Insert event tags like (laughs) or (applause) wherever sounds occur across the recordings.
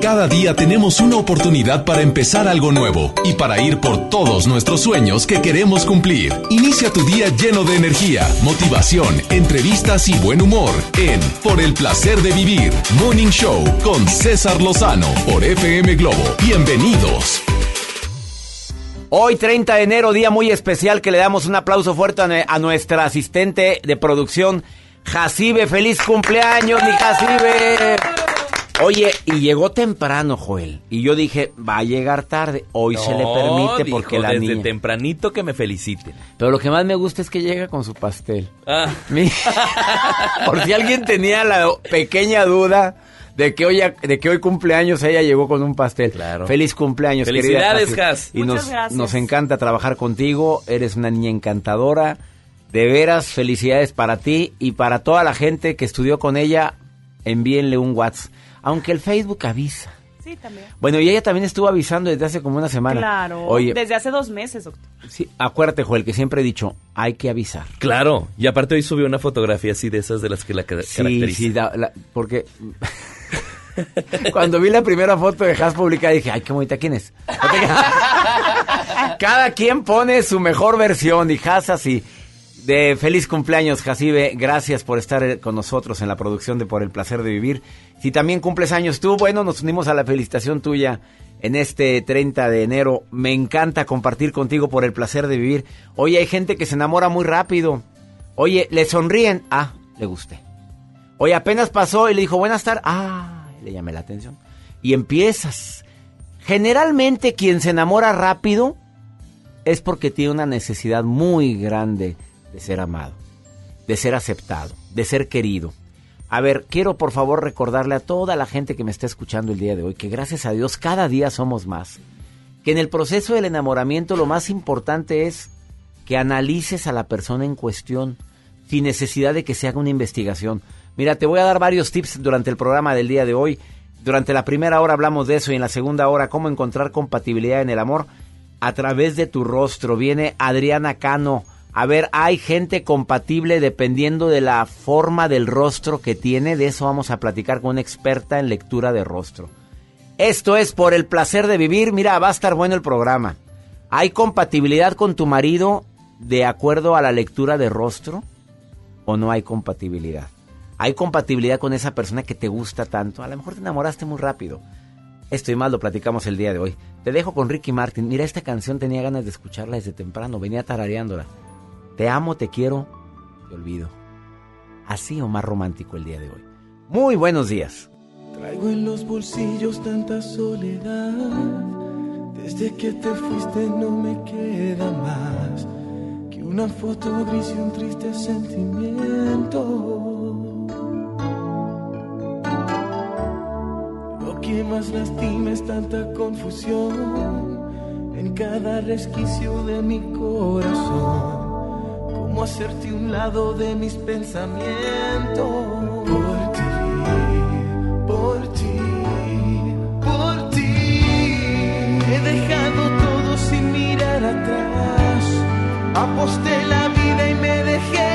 Cada día tenemos una oportunidad para empezar algo nuevo y para ir por todos nuestros sueños que queremos cumplir. Inicia tu día lleno de energía, motivación, entrevistas y buen humor en Por el placer de vivir, Morning Show con César Lozano por FM Globo. Bienvenidos. Hoy 30 de enero, día muy especial que le damos un aplauso fuerte a, nuestra asistente de producción, Jacibe. ¡Feliz cumpleaños, mi Jacibe! Oye, y llegó temprano, Joel. Y yo dije, va a llegar tarde. Hoy se le permite dijo, porque la desde niña... tempranito que me feliciten. Pero lo que más me gusta es que llega con su pastel. Ah. Mi- (laughs) Por si alguien tenía la pequeña duda de que hoy, de que hoy cumpleaños ella llegó con un pastel. Claro. Feliz cumpleaños, Felicidades, querida Jas. Y Muchas nos, gracias. nos encanta trabajar contigo. Eres una niña encantadora. De veras, felicidades para ti y para toda la gente que estudió con ella. Envíenle un WhatsApp. Aunque el Facebook avisa. Sí, también. Bueno, y ella también estuvo avisando desde hace como una semana. Claro. Oye, Desde hace dos meses, doctor. sí, acuérdate, Joel, que siempre he dicho, hay que avisar. Claro, y aparte hoy subió una fotografía así de esas de las que la Sí, caracterizan. sí, da- la- porque (laughs) cuando vi la primera foto de Has publicada dije, ay, qué bonita, ¿quién es? (laughs) Cada quien pone su mejor versión y Has así. De feliz cumpleaños, Jacibe. Gracias por estar eh, con nosotros en la producción de Por el Placer de Vivir. Si también cumples años tú, bueno, nos unimos a la felicitación tuya en este 30 de enero. Me encanta compartir contigo por el placer de vivir. Oye, hay gente que se enamora muy rápido. Oye, le sonríen. Ah, le gusté. Oye, apenas pasó y le dijo, buenas tardes. Ah, le llamé la atención. Y empiezas. Generalmente quien se enamora rápido es porque tiene una necesidad muy grande de ser amado, de ser aceptado, de ser querido. A ver, quiero por favor recordarle a toda la gente que me está escuchando el día de hoy que gracias a Dios cada día somos más. Que en el proceso del enamoramiento lo más importante es que analices a la persona en cuestión sin necesidad de que se haga una investigación. Mira, te voy a dar varios tips durante el programa del día de hoy. Durante la primera hora hablamos de eso y en la segunda hora cómo encontrar compatibilidad en el amor a través de tu rostro. Viene Adriana Cano. A ver, hay gente compatible dependiendo de la forma del rostro que tiene. De eso vamos a platicar con una experta en lectura de rostro. Esto es por el placer de vivir. Mira, va a estar bueno el programa. ¿Hay compatibilidad con tu marido de acuerdo a la lectura de rostro? ¿O no hay compatibilidad? ¿Hay compatibilidad con esa persona que te gusta tanto? A lo mejor te enamoraste muy rápido. Esto y más lo platicamos el día de hoy. Te dejo con Ricky Martin. Mira, esta canción tenía ganas de escucharla desde temprano. Venía tarareándola. Te amo, te quiero, te olvido. Así o más romántico el día de hoy. Muy buenos días. Traigo en los bolsillos tanta soledad. Desde que te fuiste no me queda más que una foto gris y un triste sentimiento. Lo que más lastima es tanta confusión en cada resquicio de mi corazón. Cómo hacerte un lado de mis pensamientos. Por ti, por ti, por ti. He dejado todo sin mirar atrás. Aposté la vida y me dejé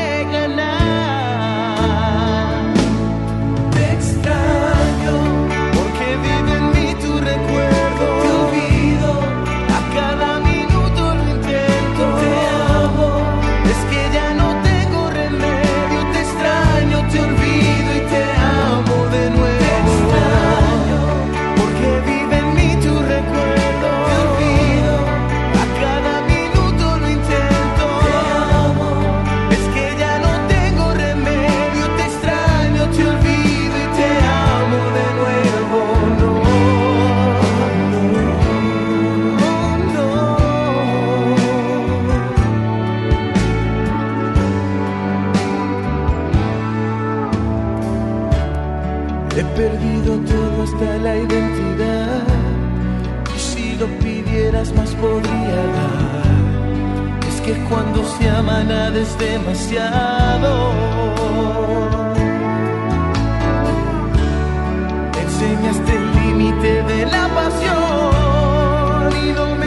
se aman es demasiado. Enseñaste el límite de la pasión y no me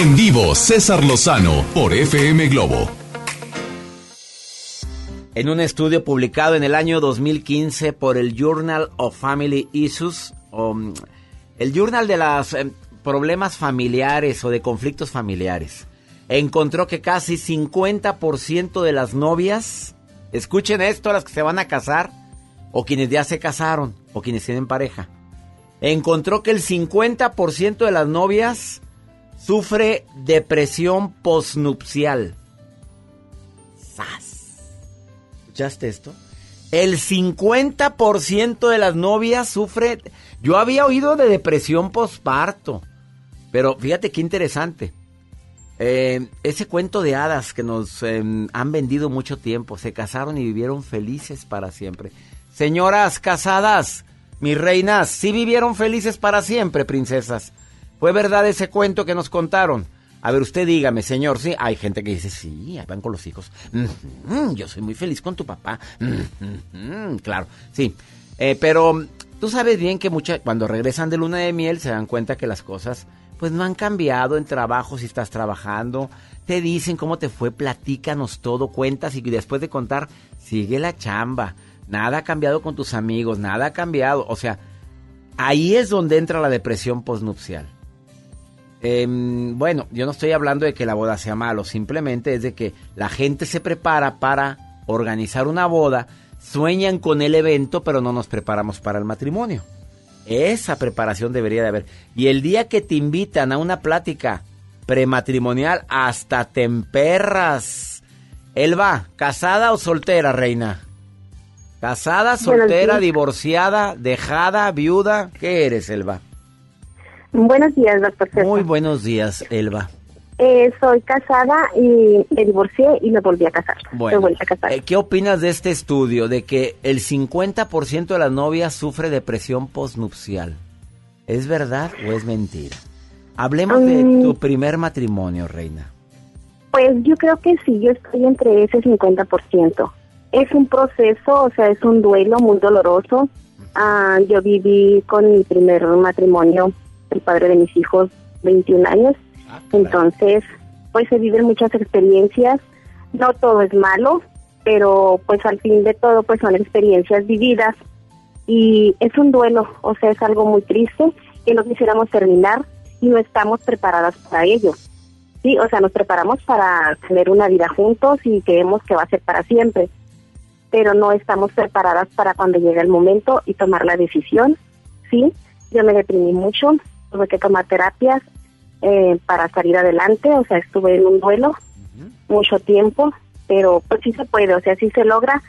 En vivo, César Lozano por FM Globo. En un estudio publicado en el año 2015 por el Journal of Family Issues, mm, el Journal de los problemas familiares o de conflictos familiares, encontró que casi 50% de las novias, escuchen esto, las que se van a casar, o quienes ya se casaron, o quienes tienen pareja, encontró que el 50% de las novias sufre depresión posnupcial. ¡Sas! ¿Escuchaste esto? El 50% de las novias sufre... Yo había oído de depresión posparto, pero fíjate qué interesante. Eh, ese cuento de hadas que nos eh, han vendido mucho tiempo, se casaron y vivieron felices para siempre. Señoras casadas, mis reinas, sí vivieron felices para siempre, princesas. ¿Fue verdad ese cuento que nos contaron? A ver, usted dígame, señor, sí. Hay gente que dice, sí, ahí van con los hijos. Yo soy muy feliz con tu papá. Claro, sí. Eh, pero tú sabes bien que mucha, cuando regresan de luna de miel se dan cuenta que las cosas pues no han cambiado en trabajo si estás trabajando. Te dicen cómo te fue, platícanos todo, cuentas y después de contar, sigue la chamba. Nada ha cambiado con tus amigos, nada ha cambiado. O sea, ahí es donde entra la depresión posnupcial. Em, bueno, yo no estoy hablando de que la boda sea malo, simplemente es de que la gente se prepara para organizar una boda, sueñan con el evento, pero no nos preparamos para el matrimonio. Esa preparación debería de haber. Y el día que te invitan a una plática prematrimonial, hasta te emperras. Elba, ¿casada o soltera, reina? ¿Casada, soltera, divorciada, dejada, viuda? ¿Qué eres, Elba? Buenos días, doctor César. Muy buenos días, Elba. Eh, soy casada y me divorcié y me volví a casar. Bueno, Me volví a casar. eh, ¿qué opinas de este estudio de que el 50% de las novias sufre depresión postnupcial? ¿Es verdad o es mentira? Hablemos de Mm. tu primer matrimonio, reina. Pues yo creo que sí, yo estoy entre ese 50%. Es un proceso, o sea, es un duelo muy doloroso. Ah, yo viví con mi primer matrimonio, el padre de mis hijos, 21 años. Entonces, pues se viven muchas experiencias. No todo es malo, pero pues al fin de todo, pues son experiencias vividas. Y es un duelo, o sea, es algo muy triste que no quisiéramos terminar y no estamos preparadas para ello. Sí, o sea, nos preparamos para tener una vida juntos y creemos que va a ser para siempre, pero no estamos preparadas para cuando llegue el momento y tomar la decisión. Sí, yo me deprimí mucho, tuve que tomar terapias eh, para salir adelante, o sea, estuve en un duelo mucho tiempo, pero pues sí se puede, o sea, sí se logra.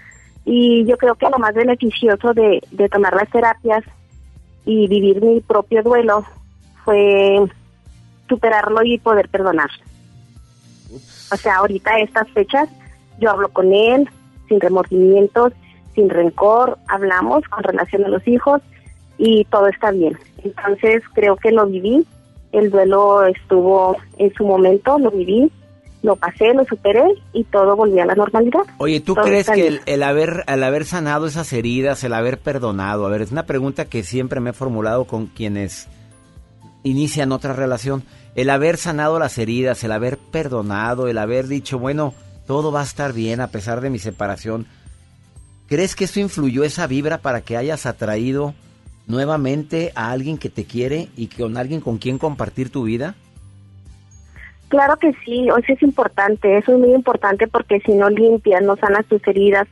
Y yo creo que lo más beneficioso de, de tomar las terapias y vivir mi propio duelo fue superarlo y poder perdonar. O sea, ahorita estas fechas yo hablo con él sin remordimientos, sin rencor, hablamos con relación a los hijos y todo está bien. Entonces creo que lo viví, el duelo estuvo en su momento, lo viví, lo pasé, lo superé y todo volvió a la normalidad. Oye, ¿tú Todo crees que el, el haber, el haber sanado esas heridas, el haber perdonado, a ver, es una pregunta que siempre me he formulado con quienes inician otra relación, el haber sanado las heridas, el haber perdonado, el haber dicho, bueno, todo va a estar bien a pesar de mi separación, ¿crees que eso influyó esa vibra para que hayas atraído nuevamente a alguien que te quiere y con alguien con quien compartir tu vida? Claro que sí, o sea, es importante, eso es muy importante porque si no limpias, no sanas tus heridas,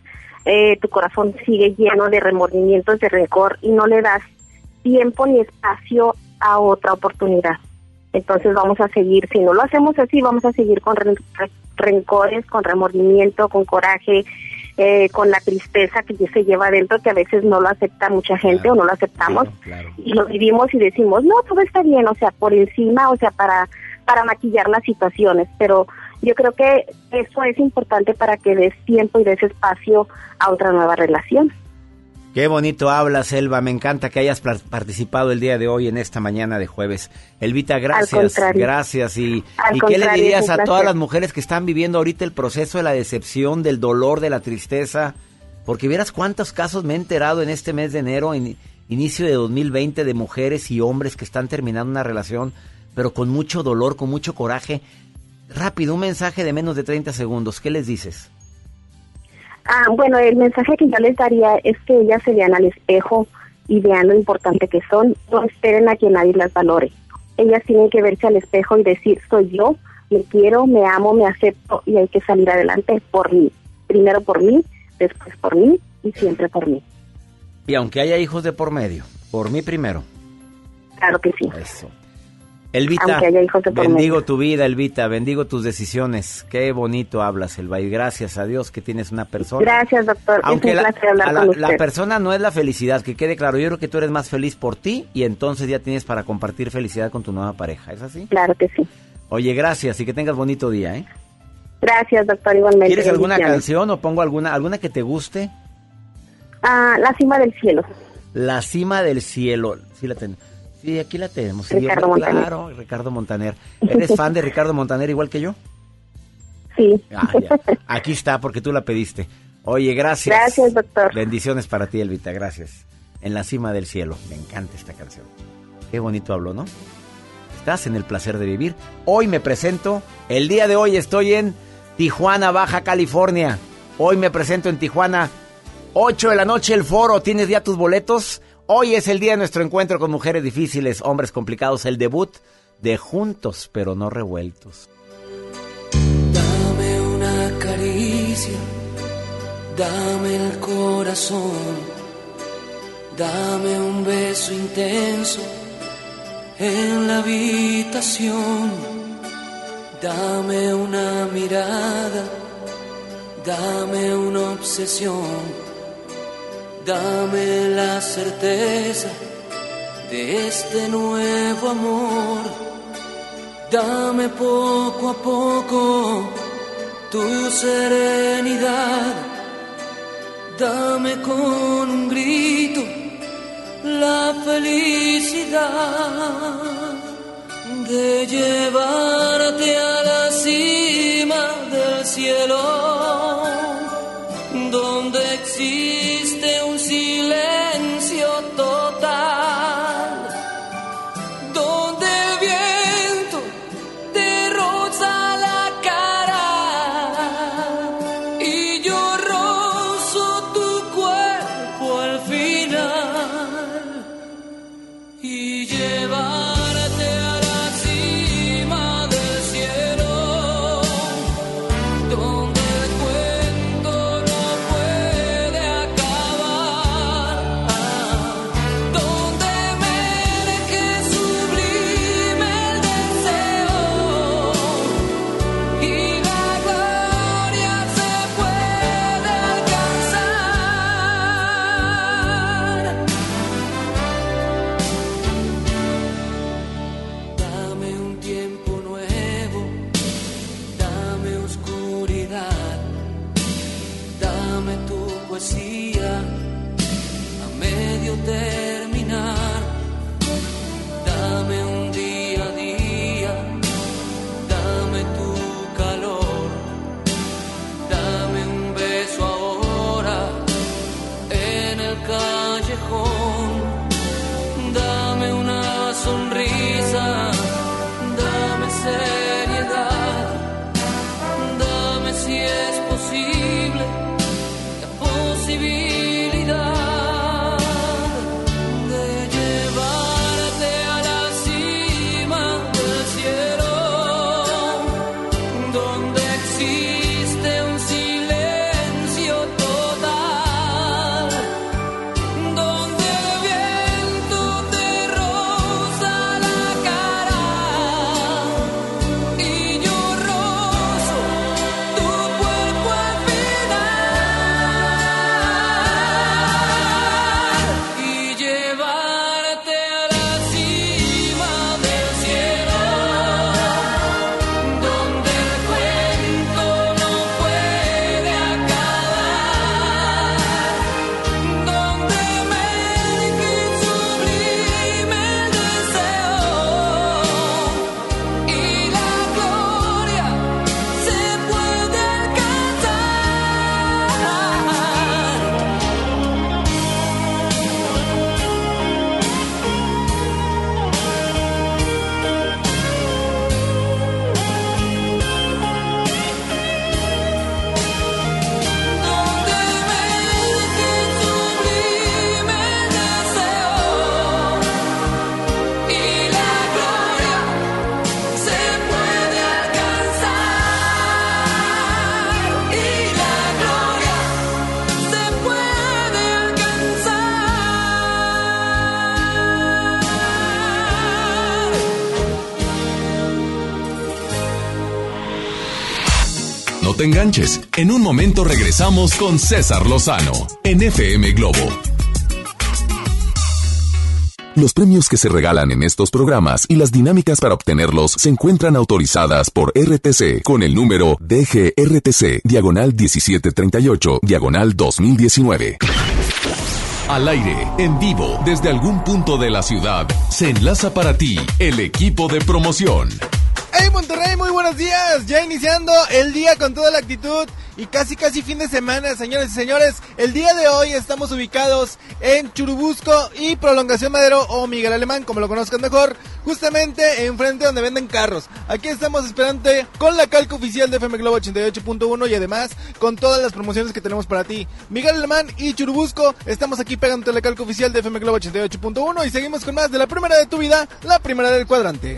eh, tu corazón sigue lleno de remordimientos, de rencor y no le das tiempo ni espacio a otra oportunidad. Entonces vamos a seguir, si no lo hacemos así, vamos a seguir con ren- re- rencores, con remordimiento, con coraje, eh, con la tristeza que se lleva adentro, que a veces no lo acepta mucha gente Claro, o no lo aceptamos claro, claro. y lo vivimos y decimos, no, todo está bien, o sea, por encima, o sea, para, para maquillar las situaciones, pero yo creo que eso es importante para que des tiempo y des espacio a otra nueva relación. Qué bonito hablas, Selva. Me encanta que hayas participado el día de hoy en esta mañana de jueves. Elvita, gracias. Gracias. ¿Y, Al ¿y qué le dirías a todas las mujeres que están viviendo ahorita el proceso de la decepción, del dolor, de la tristeza? Porque vieras cuántos casos me he enterado en este mes de enero, en inicio de 2020, de mujeres y hombres que están terminando una relación, pero con mucho dolor, con mucho coraje. Rápido, un mensaje de menos de 30 segundos. ¿Qué les dices? Ah, bueno, el mensaje que yo les daría es que ellas se vean al espejo y vean lo importante que son. No esperen a que nadie las valore. Ellas tienen que verse al espejo y decir, soy yo, me quiero, me amo, me acepto y hay que salir adelante por mí. Primero por mí, después por mí y siempre por mí. Y aunque haya hijos de por medio, por mí primero. Claro que sí. Eso. Elvita, bendigo tu vida, Elvita, bendigo tus decisiones. Qué bonito hablas, Elba, y gracias a Dios que tienes una persona. Gracias, doctor. Aunque es un la, hablar la- con usted. la persona no es la felicidad, que quede claro. Yo creo que tú eres más feliz por ti y entonces ya tienes para compartir felicidad con tu nueva pareja. ¿Es así? Claro que sí. Oye, gracias y que tengas bonito día, ¿eh? Gracias, doctor, igualmente. ¿Quieres alguna canción o pongo alguna alguna que te guste? Ah, la cima del cielo. La cima del cielo. Sí la tenemos. Sí, aquí la tenemos. Ricardo Montaner. Claro, Ricardo Montaner. ¿Eres fan de Ricardo Montaner igual que yo? Sí. Ah, ya. Aquí está porque tú la pediste. Oye, gracias. Gracias, doctor. Bendiciones para ti, Elvita. Gracias. En la cima del cielo. Me encanta esta canción. Qué bonito hablo, ¿no? Estás en el placer de vivir. Hoy me presento. El día de hoy estoy en Tijuana, Baja California. Hoy me presento en Tijuana. 8 de la noche el foro. ¿Tienes ya tus boletos? Hoy es el día de nuestro encuentro con mujeres difíciles, hombres complicados. El debut de Juntos pero no revueltos. Dame una caricia, dame el corazón, dame un beso intenso en la habitación, dame una mirada, dame una obsesión, dame la certeza de este nuevo amor. Dame poco a poco tu serenidad. Dame con un grito la felicidad de llevarte a la cima del cielo, donde existe un silencio total En un momento regresamos con César Lozano en FM Globo. Los premios que se regalan en estos programas y las dinámicas para obtenerlos se encuentran autorizadas por RTC con el número DGRTC, diagonal 1738, diagonal 2019. Al aire, en vivo, desde algún punto de la ciudad, se enlaza para ti el equipo de promoción. ¡Hey Monterrey! Muy buenos días. Ya iniciando el día con toda la actitud y casi casi fin de semana, señores y señores. El día de hoy estamos ubicados en Churubusco y Prolongación Madero o Miguel Alemán, como lo conozcan mejor, justamente enfrente donde venden carros. Aquí estamos esperando con la calca oficial de FM Globo 88.1 y además con todas las promociones que tenemos para ti. Miguel Alemán y Churubusco, estamos aquí pegando la calca oficial de FM Globo 88.1 y seguimos con más de la primera de tu vida, la primera del cuadrante.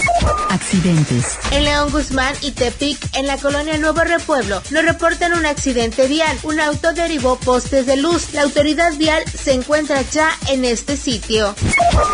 Accidentes. En León Guzmán y Tepic, en la colonia Nuevo Repueblo, nos reportan un accidente vial. Un auto derivó postes de luz. La autoridad vial se encuentra ya en este sitio.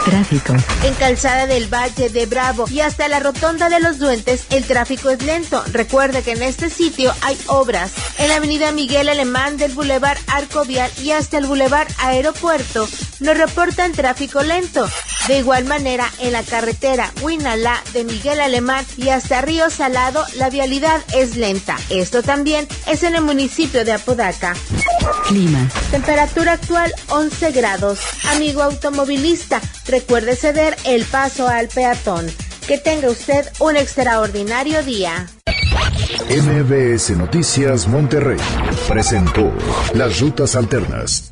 Tráfico. En Calzada del Valle de Bravo y hasta la Rotonda de los Duentes, el tráfico es lento. Recuerde que en este sitio hay obras. En la avenida Miguel Alemán del Boulevard Arco Vial y hasta el Boulevard Aeropuerto, nos reportan tráfico lento. De igual manera, en la carretera Huinalá de Miguel Alemán y hasta Río Salado, la vialidad es lenta. Esto también es en el municipio de Apodaca. Clima. Temperatura actual 11 grados. Amigo automovilista, recuerde ceder el paso al peatón. Que tenga usted un extraordinario día. MBS Noticias Monterrey presentó Las Rutas Alternas.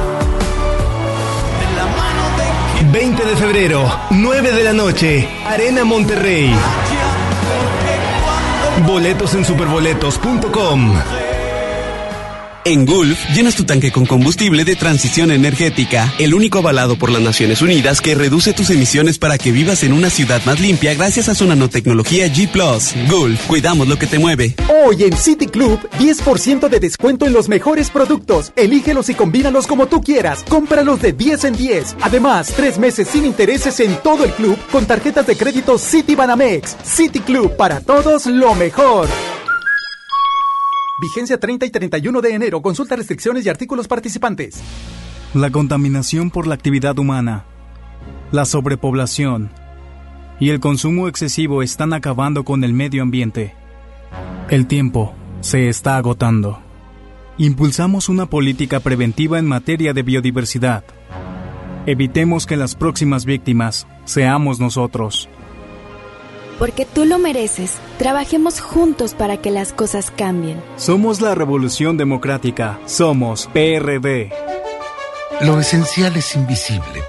20 de febrero, 9 de la noche, Arena Monterrey. Boletos en superboletos.com. En Gulf, llenas tu tanque con combustible de transición energética, el único avalado por las Naciones Unidas que reduce tus emisiones para que vivas en una ciudad más limpia gracias a su nanotecnología G ⁇ Gulf, cuidamos lo que te mueve. Hoy en City Club, 10% de descuento en los mejores productos. Elígelos y combínalos como tú quieras. Cómpralos de 10 en 10. Además, tres meses sin intereses en todo el club con tarjetas de crédito City Banamex. City Club, para todos lo mejor. Vigencia 30 y 31 de enero. Consulta restricciones y artículos participantes. La contaminación por la actividad humana, la sobrepoblación y el consumo excesivo están acabando con el medio ambiente. El tiempo se está agotando. Impulsamos una política preventiva en materia de biodiversidad. Evitemos que las próximas víctimas seamos nosotros. Porque tú lo mereces. Trabajemos juntos para que las cosas cambien. Somos la Revolución Democrática. Somos PRD. Lo esencial es invisible,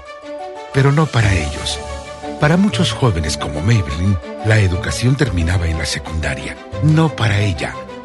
pero no para ellos. Para muchos jóvenes como Maybelline, la educación terminaba en la secundaria. No para ella.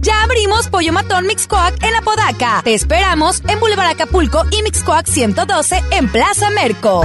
Ya abrimos Pollo Matón Mixcoac en Apodaca. Te esperamos en Boulevard Acapulco y Mixcoac 112 en Plaza Merco.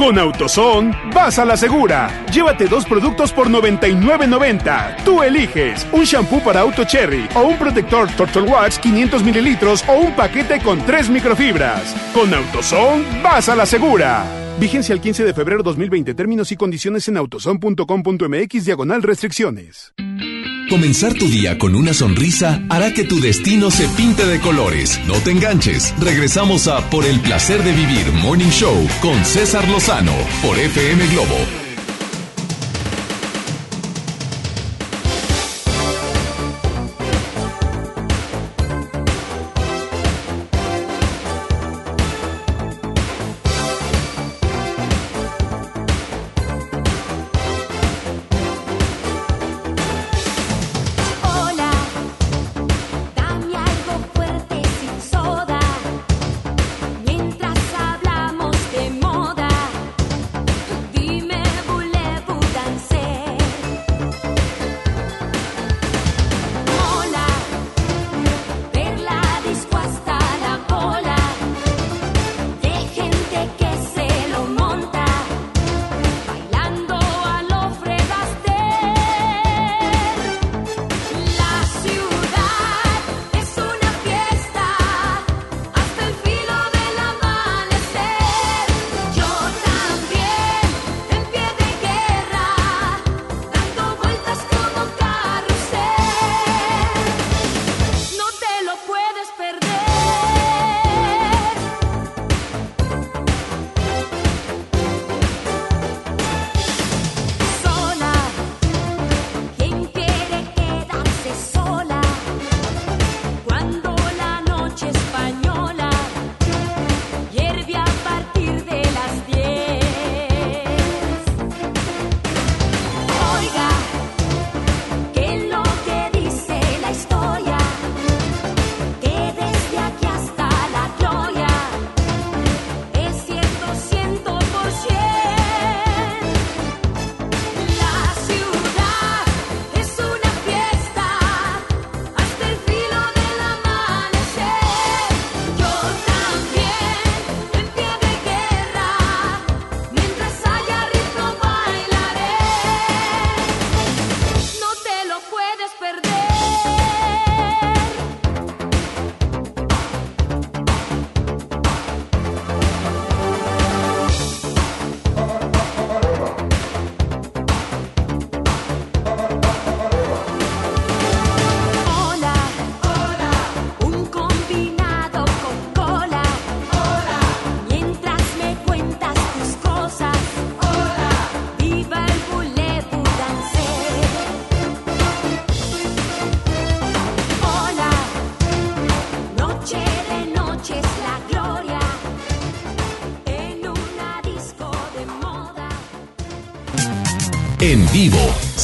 Con AutoZone, vas a la segura. Llévate dos productos por 99.90. Tú eliges un shampoo para auto cherry o un protector Turtle Wax 500 mililitros o un paquete con tres microfibras. Con AutoZone, vas a la segura. Vigencia el 15 de febrero 2020. Términos y condiciones en autozone.com.mx diagonal restricciones. Comenzar tu día con una sonrisa hará que tu destino se pinte de colores. No te enganches. Regresamos a Por el placer de vivir Morning Show con César Lozano por FM Globo.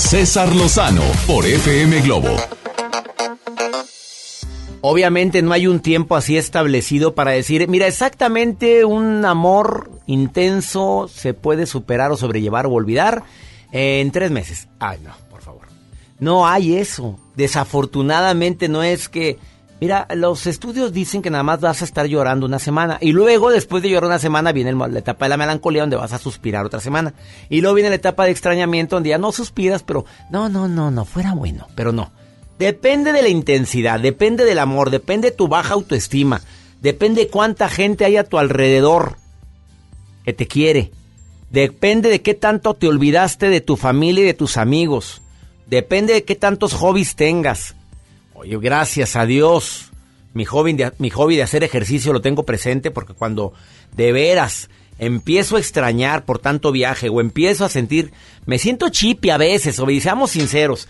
César Lozano por FM Globo. Obviamente no hay un tiempo así establecido para decir, mira, exactamente un amor intenso se puede superar o sobrellevar o olvidar en tres meses. Ay, no, por favor. No hay eso. Desafortunadamente no es que... Mira, los estudios dicen que nada más vas a estar llorando una semana y luego después de llorar una semana viene la etapa de la melancolía donde vas a suspirar otra semana y luego viene la etapa de extrañamiento donde ya no suspiras, pero no, no, no, no, fuera bueno, pero no. Depende de la intensidad, depende del amor, depende de tu baja autoestima, depende de cuánta gente hay a tu alrededor que te quiere. Depende de qué tanto te olvidaste de tu familia y de tus amigos. Depende de qué tantos hobbies tengas. Oye, gracias a Dios. Mi hobby, de, mi hobby de hacer ejercicio lo tengo presente porque cuando de veras empiezo a extrañar por tanto viaje o empiezo a sentir, me siento chipi a veces, o seamos sinceros,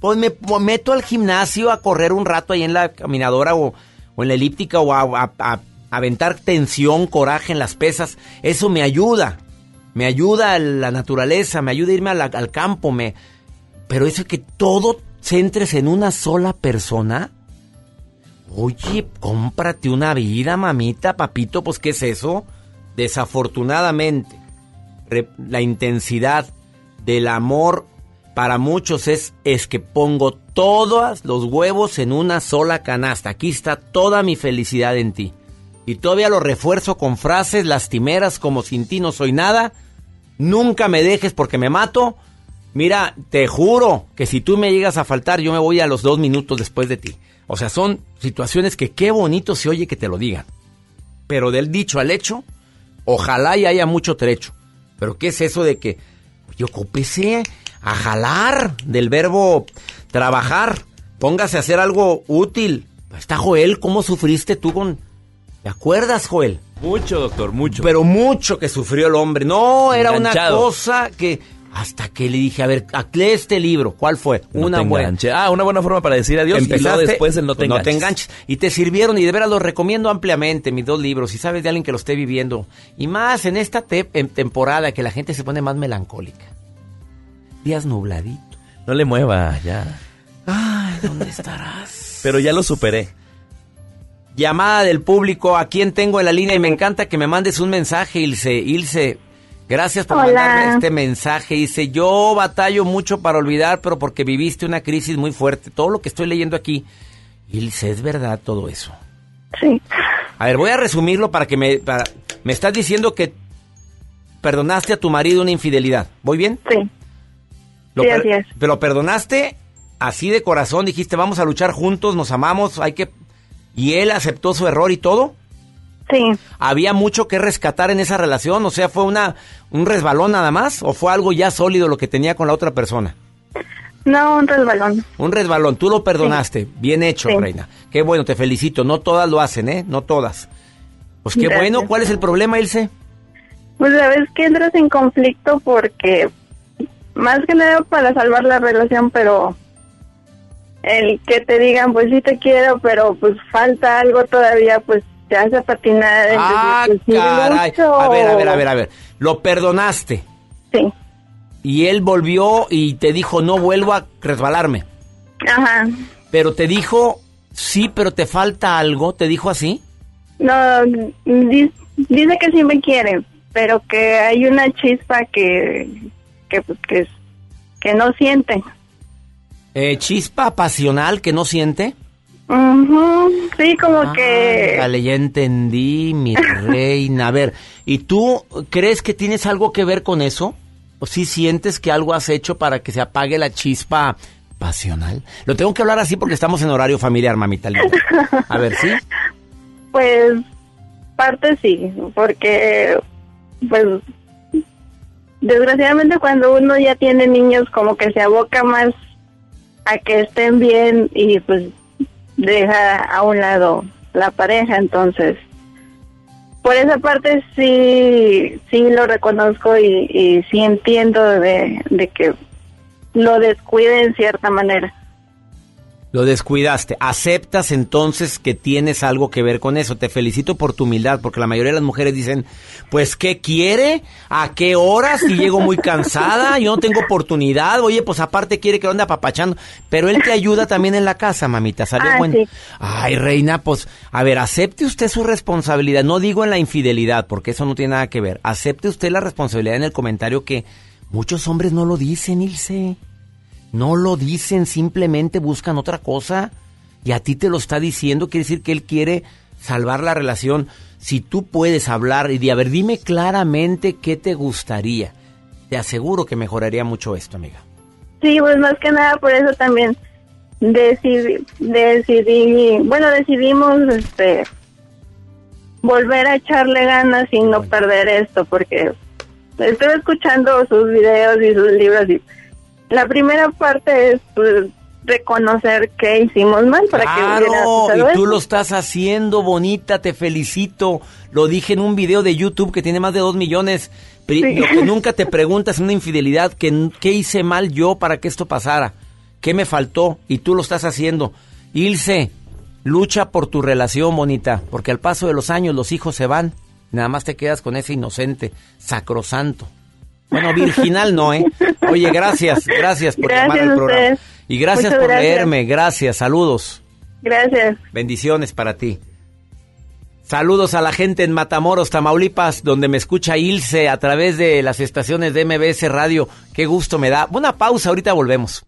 pues me me meto al gimnasio a correr un rato ahí en la caminadora o, en la elíptica o a, aventar tensión, coraje en las pesas. Eso me ayuda. Me ayuda la naturaleza, me ayuda a irme al campo, me... Pero eso que todo centres en una sola persona. Oye, cómprate una vida, mamita, papito, pues ¿qué es eso? Desafortunadamente, la intensidad del amor para muchos es, es que pongo todos los huevos en una sola canasta. Aquí está toda mi felicidad en ti. Y todavía lo refuerzo con frases lastimeras como sin ti no soy nada. Nunca me dejes porque me mato. Mira, te juro que si tú me llegas a faltar, yo me voy a los dos minutos después de ti. O sea, son situaciones que qué bonito se oye que te lo digan. Pero del dicho al hecho, ojalá y haya mucho trecho. Pero ¿qué es eso de que yo copese a jalar del verbo trabajar? Póngase a hacer algo útil. Está Joel, ¿cómo sufriste tú con... ¿Te acuerdas, Joel? Mucho, doctor, mucho. Pero mucho que sufrió el hombre. No, era Enganchado. una cosa que... Hasta que le dije, a ver, lee este libro. ¿Cuál fue? No una te buena. enganche. Ah, una buena forma para decir adiós y Empezaste, después el no te enganches. enganches. Y te sirvieron y de veras los recomiendo ampliamente, mis dos libros. Si sabes de alguien que lo esté viviendo. Y más en esta te- en temporada que la gente se pone más melancólica. Días nubladitos. No le mueva, ya. Ay, ¿dónde estarás? (laughs) Pero ya lo superé. Llamada del público, ¿a quién tengo en la línea? Y me encanta que me mandes un mensaje, Ilse. Ilse, gracias por Hola. mandarme este mensaje. Dice, yo batallo mucho para olvidar, pero porque viviste una crisis muy fuerte. Todo lo que estoy leyendo aquí. Ilse, ¿es verdad todo eso? Sí. A ver, voy a resumirlo para que me... para- me estás diciendo que perdonaste a tu marido una infidelidad. ¿Voy bien? Sí. Lo Sí, así es. Perdonaste así de corazón, dijiste, vamos a luchar juntos, nos amamos, hay que... ¿Y él aceptó su error y todo? Sí. ¿Había mucho que rescatar en esa relación? O sea, ¿fue una un resbalón nada más? ¿O fue algo ya sólido lo que tenía con la otra persona? No, un resbalón. Un resbalón, tú lo perdonaste. Bien hecho, Sí. reina. Qué bueno, te felicito. No todas lo hacen, ¿eh? No todas. Pues qué Gracias. bueno. ¿Cuál es el problema, Ilse? Pues sabes que entras en conflicto porque más que nada para salvar la relación, pero el que te digan pues sí te quiero, pero pues falta algo todavía, pues te hace patinar. entonces, Ah, caray. A ver, a ver, a ver, a ver. Lo perdonaste. Sí. Y él volvió y te dijo, no vuelvo a resbalarme. Ajá. Pero te dijo, sí, pero te falta algo. ¿Te dijo así? No, di- dice que sí me quiere, pero que hay una chispa que que pues que, que no siente. Eh, chispa pasional que no siente. Ujú, Sí, como que Dale, ya entendí, mi (laughs) reina. A ver, ¿y tú crees que tienes algo que ver con eso? ¿O si sientes que algo has hecho para que se apague la chispa pasional? Lo tengo que hablar así porque estamos en horario familiar, mamita. A ver, ¿sí? (laughs) Pues parte sí, porque pues desgraciadamente cuando uno ya tiene niños como que se aboca más a que estén bien y pues deja a un lado la pareja, entonces por esa parte sí sí lo reconozco y, y sí entiendo de, de que lo descuide en cierta manera. Lo descuidaste. Aceptas entonces que tienes algo que ver con eso. Te felicito por tu humildad, porque la mayoría de las mujeres dicen, pues, ¿qué quiere? ¿A qué horas? Si llego muy cansada, yo no tengo oportunidad. Oye, pues aparte quiere que lo ande apapachando. Pero él te ayuda también en la casa, mamita. Salió Ah, sí. Ay, reina, pues, a ver, acepte usted su responsabilidad. No digo en la infidelidad, porque eso no tiene nada que ver. Acepte usted la responsabilidad en el comentario que muchos hombres no lo dicen, Ilse. No lo dicen, simplemente buscan otra cosa. Y a ti te lo está diciendo, quiere decir que él quiere salvar la relación. Si tú puedes hablar y de, a ver, dime claramente qué te gustaría. Te aseguro que mejoraría mucho esto, amiga. Sí, pues más que nada por eso también decidí, decidí bueno, decidimos este volver a echarle ganas y no perder esto, porque estoy escuchando sus videos y sus libros y la primera parte es pues, reconocer que hicimos mal para que hubiera Claro, y tú lo estás haciendo, bonita, te felicito. Lo dije en un video de YouTube que tiene más de dos millones. Sí. Lo que (laughs) nunca te preguntas una infidelidad, que, ¿qué hice mal yo para que esto pasara? ¿Qué me faltó? Y tú lo estás haciendo. Ilse, lucha por tu relación, bonita, porque al paso de los años los hijos se van. Nada más te quedas con ese inocente, sacrosanto. Bueno, virginal no, ¿eh? Oye, gracias, gracias por Gracias llamar al programa. Y gracias Muchas por gracias. leerme, gracias, saludos. Gracias. Bendiciones para ti. Saludos a la gente en Matamoros, Tamaulipas, donde me escucha Ilse a través de las estaciones de MBS Radio. Qué gusto me da. Una pausa, ahorita volvemos.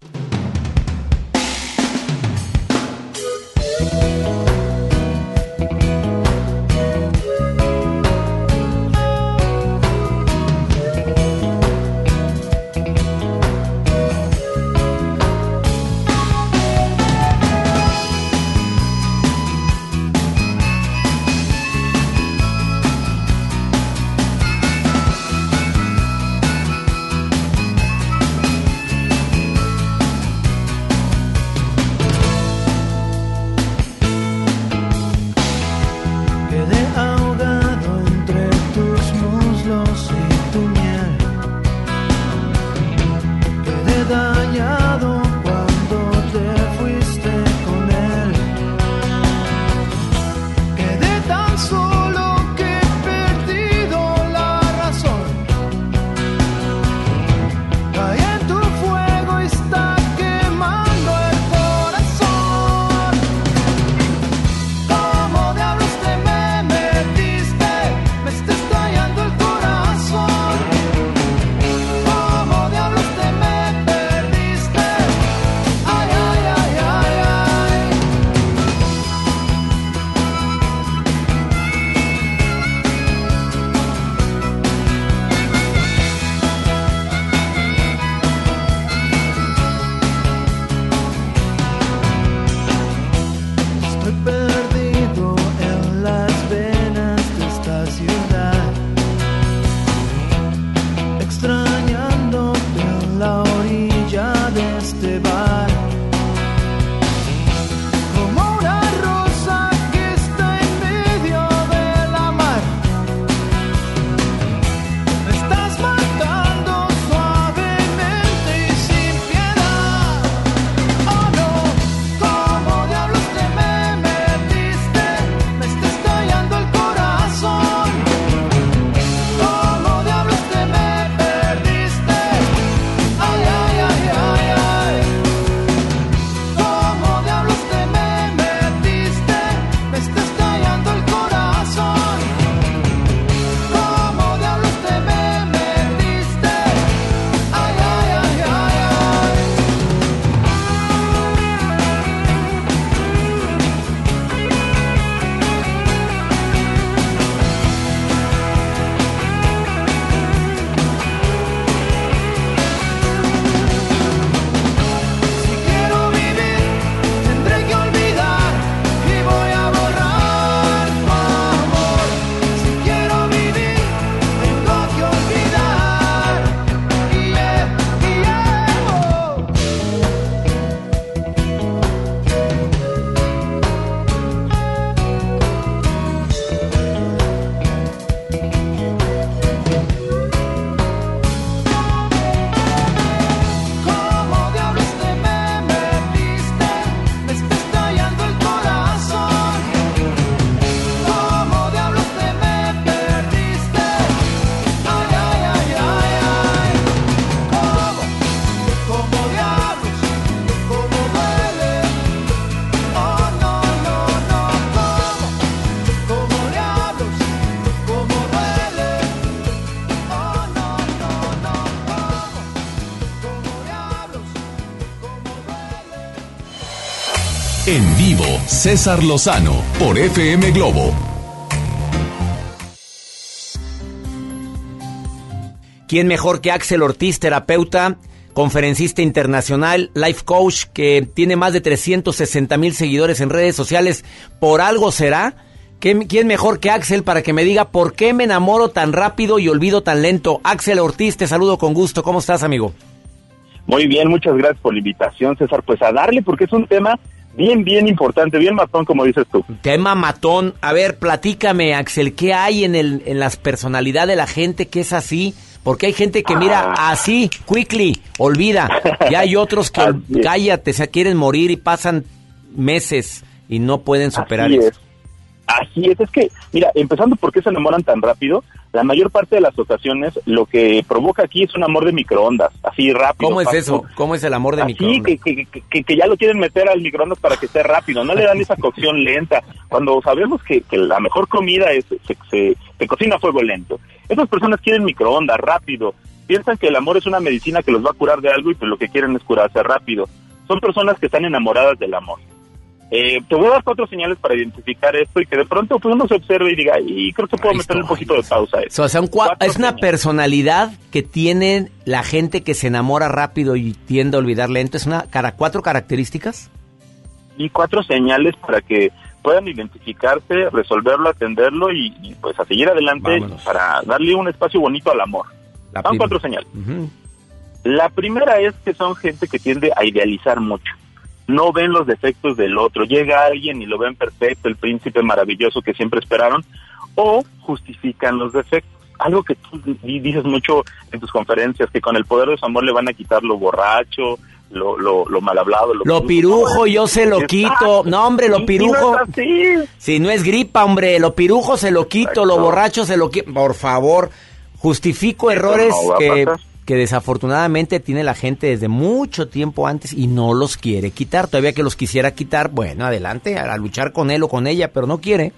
En vivo, César Lozano por FM Globo. ¿Quién mejor que Axel Ortiz, terapeuta, conferencista internacional, life coach, que tiene más de 360 mil seguidores en redes sociales? ¿Por algo será? ¿Quién, ¿Quién mejor que Axel para que me diga por qué me enamoro tan rápido y olvido tan lento? Axel Ortiz, te saludo con gusto. ¿Cómo estás, amigo? Muy bien, muchas gracias por la invitación, César. Pues a darle, porque es un tema bien, bien importante, bien matón, como dices tú. Tema matón. A ver, platícame, Axel, ¿qué hay en, el, en las personalidades de la gente que es así? Porque hay gente que mira Ah. así, quickly, olvida. Y hay otros que, (laughs) cállate, se quieren morir y pasan meses y no pueden superar Así eso. es. Así es, es que, mira, empezando por qué se enamoran tan rápido, la mayor parte de las ocasiones lo que provoca aquí es un amor de microondas, así rápido. ¿Cómo es fácil. eso? ¿Cómo es el amor de Así microondas? que, que, que, que ya lo quieren meter al microondas para que esté rápido, no le dan esa cocción (laughs) lenta, cuando sabemos que, que la mejor comida es se, se, se cocina a fuego lento. Esas personas quieren microondas, rápido, piensan que el amor es una medicina que los va a curar de algo y pues lo que quieren es curarse rápido. Son personas que están enamoradas del amor. Eh, te voy a dar cuatro señales para identificar esto y que de pronto pues uno se observe y diga, y creo que puedo meter un poquito de pausa a eso. O sea, un cua- es una personalidad que tiene la gente que se enamora rápido y tiende a olvidar lento. ¿Es una cara, cuatro características? y cuatro señales para que puedan identificarse, resolverlo, atenderlo y, y, pues a seguir adelante para darle un espacio bonito al amor. Son cuatro señales. La primera es que son gente que tiende a idealizar mucho. No ven los defectos del otro. Llega alguien y lo ven perfecto, el príncipe maravilloso que siempre esperaron, o justifican los defectos. Algo que tú di- dices mucho en tus conferencias, que con el poder de su amor le van a quitar lo borracho, lo, lo, lo mal hablado. Lo, Lo pirujo yo se lo quito. No, hombre, lo pirujo. no. Si no es gripa, hombre, lo pirujo se lo quito, lo borracho se lo quito. Por favor, justifico errores no que, pasar. Que desafortunadamente tiene la gente desde mucho tiempo antes y no los quiere quitar. Todavía que los quisiera quitar, bueno, adelante, a, luchar con él o con ella, pero no quiere.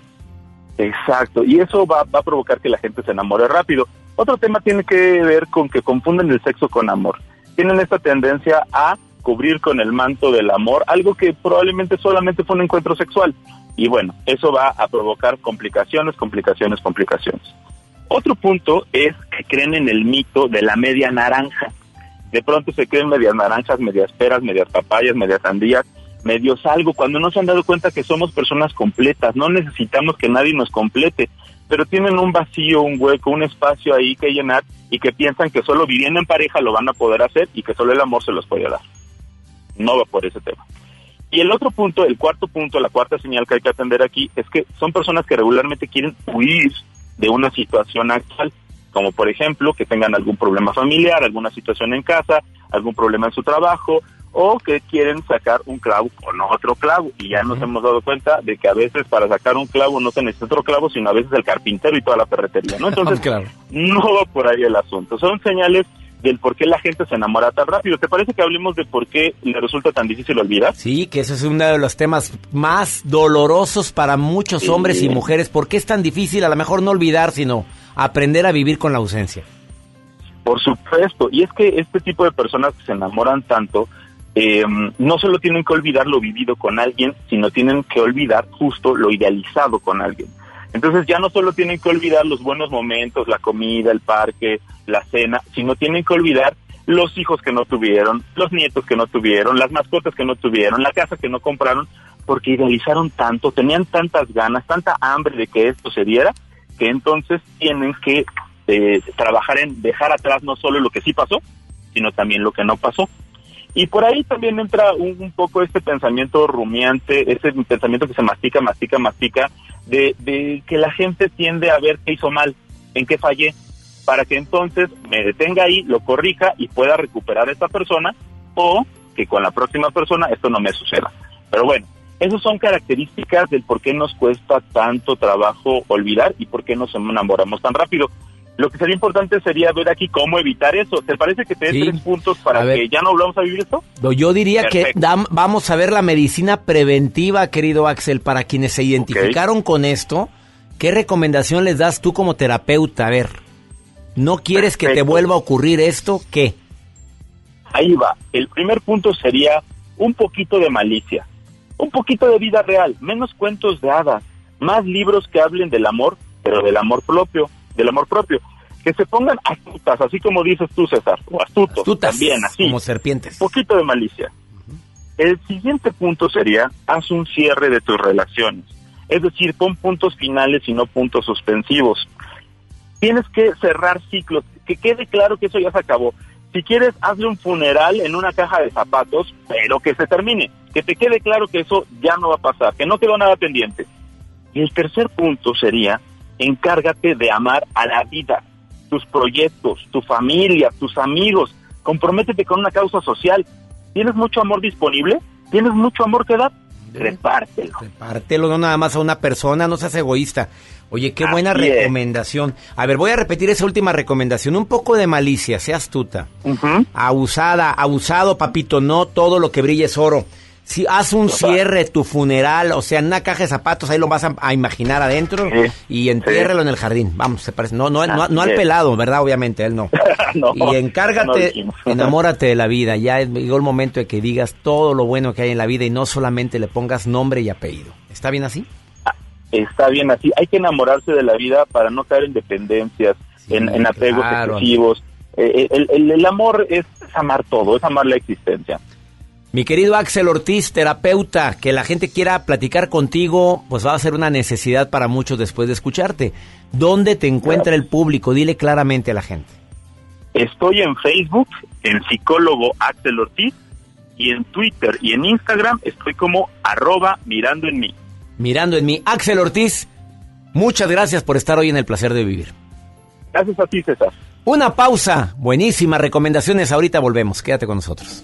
Exacto, y eso va a provocar que la gente se enamore rápido. Otro tema tiene que ver con que confunden el sexo con amor. Tienen esta tendencia a cubrir con el manto del amor algo que probablemente solamente fue un encuentro sexual. Y bueno, eso va a provocar complicaciones, complicaciones, complicaciones. Otro punto es que creen en el mito de la media naranja. De pronto se creen medias naranjas, medias peras, medias papayas, medias sandías, medios algo, cuando no se han dado cuenta que somos personas completas, no necesitamos que nadie nos complete, pero tienen un vacío, un hueco, un espacio ahí que llenar y que piensan que solo viviendo en pareja lo van a poder hacer y que solo el amor se los puede dar. No va por ese tema. Y el otro punto, el cuarto punto, la cuarta señal que hay que atender aquí es que son personas que regularmente quieren huir de una situación actual, como por ejemplo que tengan algún problema familiar, alguna situación en casa, algún problema en su trabajo, o que quieren sacar un clavo con otro clavo. Y ya nos hemos dado cuenta de que a veces para sacar un clavo no se necesita otro clavo, sino a veces el carpintero y toda la ferretería, ¿no? (laughs) Entonces, no va por ahí el asunto. Son señales del por qué la gente se enamora tan rápido. ¿Te parece que hablemos de por qué le resulta tan difícil olvidar? Sí, que ese es uno de los temas más dolorosos para muchos Sí. hombres y mujeres. ¿Por qué es tan difícil a lo mejor no olvidar, sino aprender a vivir con la ausencia? Por supuesto, y es que este tipo de personas que se enamoran tanto, eh, no solo tienen que olvidar lo vivido con alguien, sino tienen que olvidar justo lo idealizado con alguien. Entonces ya no solo tienen que olvidar los buenos momentos, la comida, el parque, la cena, sino tienen que olvidar los hijos que no tuvieron, los nietos que no tuvieron, las mascotas que no tuvieron, la casa que no compraron, porque idealizaron tanto, tenían tantas ganas, tanta hambre de que esto se diera, que entonces tienen que eh, trabajar en dejar atrás no solo lo que sí pasó, sino también lo que no pasó. Y por ahí también entra un, poco este pensamiento rumiante, ese pensamiento que se mastica, mastica, mastica, de, de que la gente tiende a ver qué hizo mal, en qué fallé, para que entonces me detenga ahí, lo corrija y pueda recuperar a esta persona, o que con la próxima persona esto no me suceda. Pero bueno, esas son características del por qué nos cuesta tanto trabajo olvidar y por qué nos enamoramos tan rápido. Lo que sería importante sería ver aquí cómo evitar eso. ¿Te parece que te dé Sí. tres puntos para que ya no volvamos a vivir esto? Yo diría que dam- vamos a ver la medicina preventiva, querido Axel, para quienes se identificaron con esto. ¿Qué recomendación les das tú como terapeuta? A ver, ¿no quieres que te vuelva a ocurrir esto? ¿Qué? Ahí va. El primer punto sería un poquito de malicia. Un poquito de vida real, menos cuentos de hadas, más libros que hablen del amor, pero del amor propio, del amor propio. Que se pongan astutas, así como dices tú, César, o astutos, Astutas, también así. como serpientes. Un poquito de malicia. El siguiente punto sería, haz un cierre de tus relaciones. Es decir, pon puntos finales y no puntos suspensivos. Tienes que cerrar ciclos, que quede claro que eso ya se acabó. Si quieres, hazle un funeral en una caja de zapatos, pero que se termine. Que te quede claro que eso ya no va a pasar, que no quedó nada pendiente. Y el tercer punto sería, encárgate de amar a la vida, tus proyectos, tu familia, tus amigos. Comprométete con una causa social. ¿Tienes mucho amor disponible? ¿Tienes mucho amor que dar? Repártelo. Repártelo no nada más a una persona, no seas egoísta. Oye, qué buena es. recomendación. A ver, voy a repetir esa última recomendación. Un poco de malicia, sea astuta. Abusada, abusado, papito, no todo lo que brilla es oro. Si haz un cierre, tu funeral, o sea, en una caja de zapatos, ahí lo vas a, a imaginar adentro y entiérrelo en el jardín. Vamos, se parece. No, no, no, no al pelado, ¿verdad? Obviamente, él no. (laughs) No, y encárgate, (laughs) enamórate de la vida. Ya llegó el momento de que digas todo lo bueno que hay en la vida y no solamente le pongas nombre y apellido. ¿Está bien así? Está bien así. Hay que enamorarse de la vida para no caer en dependencias, en, en apegos claro. excesivos. Eh, el, el- el amor es amar todo, es amar la existencia. Mi querido Axel Ortiz, terapeuta, que la gente quiera platicar contigo, pues va a ser una necesidad para muchos después de escucharte. ¿Dónde te encuentra el público? Dile claramente a la gente. Estoy en Facebook, en psicólogo Axel Ortiz, y en Twitter y en Instagram estoy como arroba mirando en mí. Mirando en mí, Axel Ortiz, muchas gracias por estar hoy en el placer de vivir. Gracias a ti, César. Una pausa, buenísimas recomendaciones, ahorita volvemos, quédate con nosotros.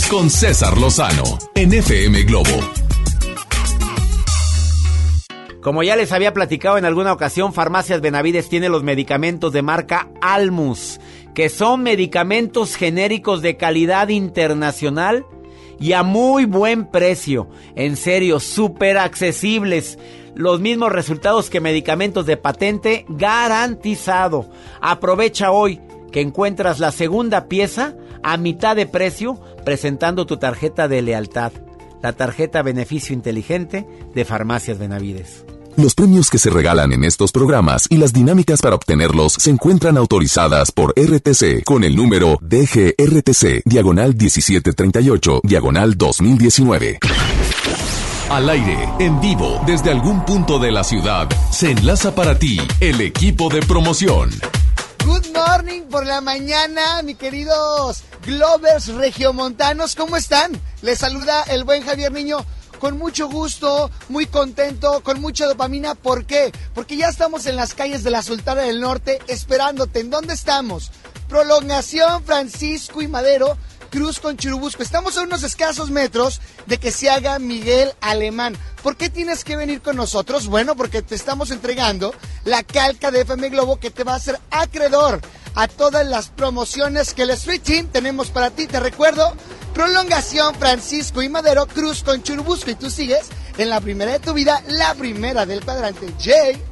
Con César Lozano en FM Globo. Como ya les había platicado en alguna ocasión, Farmacias Benavides tiene los medicamentos de marca Almus, que son medicamentos genéricos de calidad internacional y a muy buen precio. En serio, súper accesibles. Los mismos resultados que medicamentos de patente garantizado. Aprovecha hoy que encuentras la segunda pieza a mitad de precio presentando tu tarjeta de lealtad. La tarjeta Beneficio Inteligente de Farmacias Benavides. Los premios que se regalan en estos programas y las dinámicas para obtenerlos se encuentran autorizadas por RTC con el número DGRTC, diagonal 1738, diagonal 2019. Al aire, en vivo, desde algún punto de la ciudad, se enlaza para ti el equipo de promoción. Good morning por la mañana, mi queridos Glovers regiomontanos, ¿cómo están? Les saluda el buen Javier Niño con mucho gusto, muy contento, con mucha dopamina. ¿Por qué? Porque ya estamos en las calles de la Sultana del Norte esperándote. ¿En dónde estamos? Prolongación Francisco y Madero, Cruz con Churubusco. Estamos a unos escasos metros de que se haga Miguel Alemán. ¿Por qué tienes que venir con nosotros? Bueno, porque te estamos entregando la calca de FM Globo que te va a hacer acreedor a todas las promociones que el Street Team tenemos para ti. Te recuerdo, prolongación Francisco y Madero, Cruz con Churubusco. Y tú sigues en la primera de tu vida, la primera del cuadrante. Jay.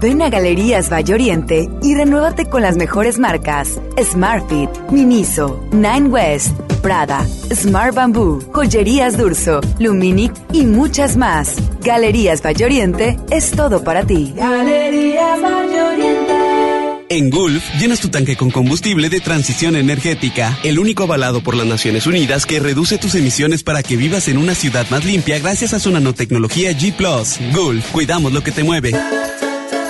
Ven a Galerías Valle Oriente y renuévate con las mejores marcas: Smartfit, Miniso, Nine West, Prada, Smart Bamboo, Joyerías Durso, Luminic y muchas más. Galerías Valle Oriente es todo para ti. Galerías Valle Oriente. En Gulf, llenas tu tanque con combustible de transición energética, el único avalado por las Naciones Unidas que reduce tus emisiones para que vivas en una ciudad más limpia gracias a su nanotecnología G ⁇ Gulf, cuidamos lo que te mueve.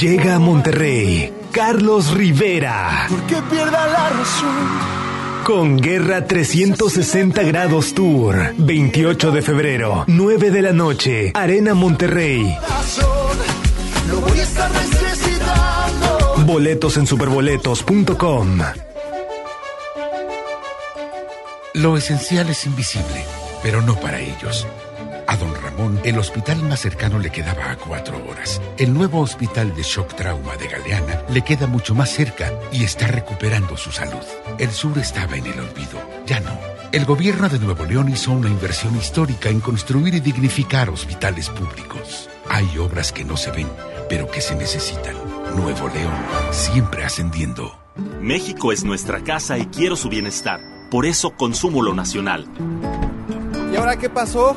Llega a Monterrey Carlos Rivera. Que pierda la razón. Con Guerra 360 Grados Tour. 28 de febrero, 9 de la noche. Arena Monterrey. Lo voy a estar necesitando. Boletos en superboletos.com. Lo esencial es invisible, pero no para ellos. A don Ramón, el hospital más cercano le quedaba a cuatro horas. El nuevo hospital de shock trauma de Galeana le queda mucho más cerca y está recuperando su salud. El sur estaba en el olvido, ya no. El gobierno de Nuevo León hizo una inversión histórica en construir y dignificar hospitales públicos. Hay obras que no se ven, pero que se necesitan. Nuevo León, siempre ascendiendo. México es nuestra casa y quiero su bienestar. Por eso consumo lo nacional. ¿Y ahora qué pasó?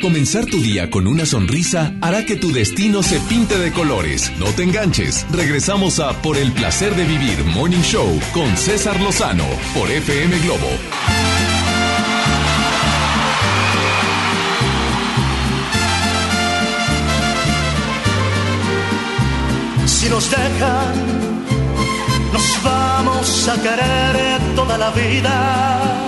Comenzar tu día con una sonrisa hará que tu destino se pinte de colores. No te enganches. Regresamos a Por el placer de vivir Morning Show con César Lozano por FM Globo. Si nos dejan, nos vamos a querer toda la vida.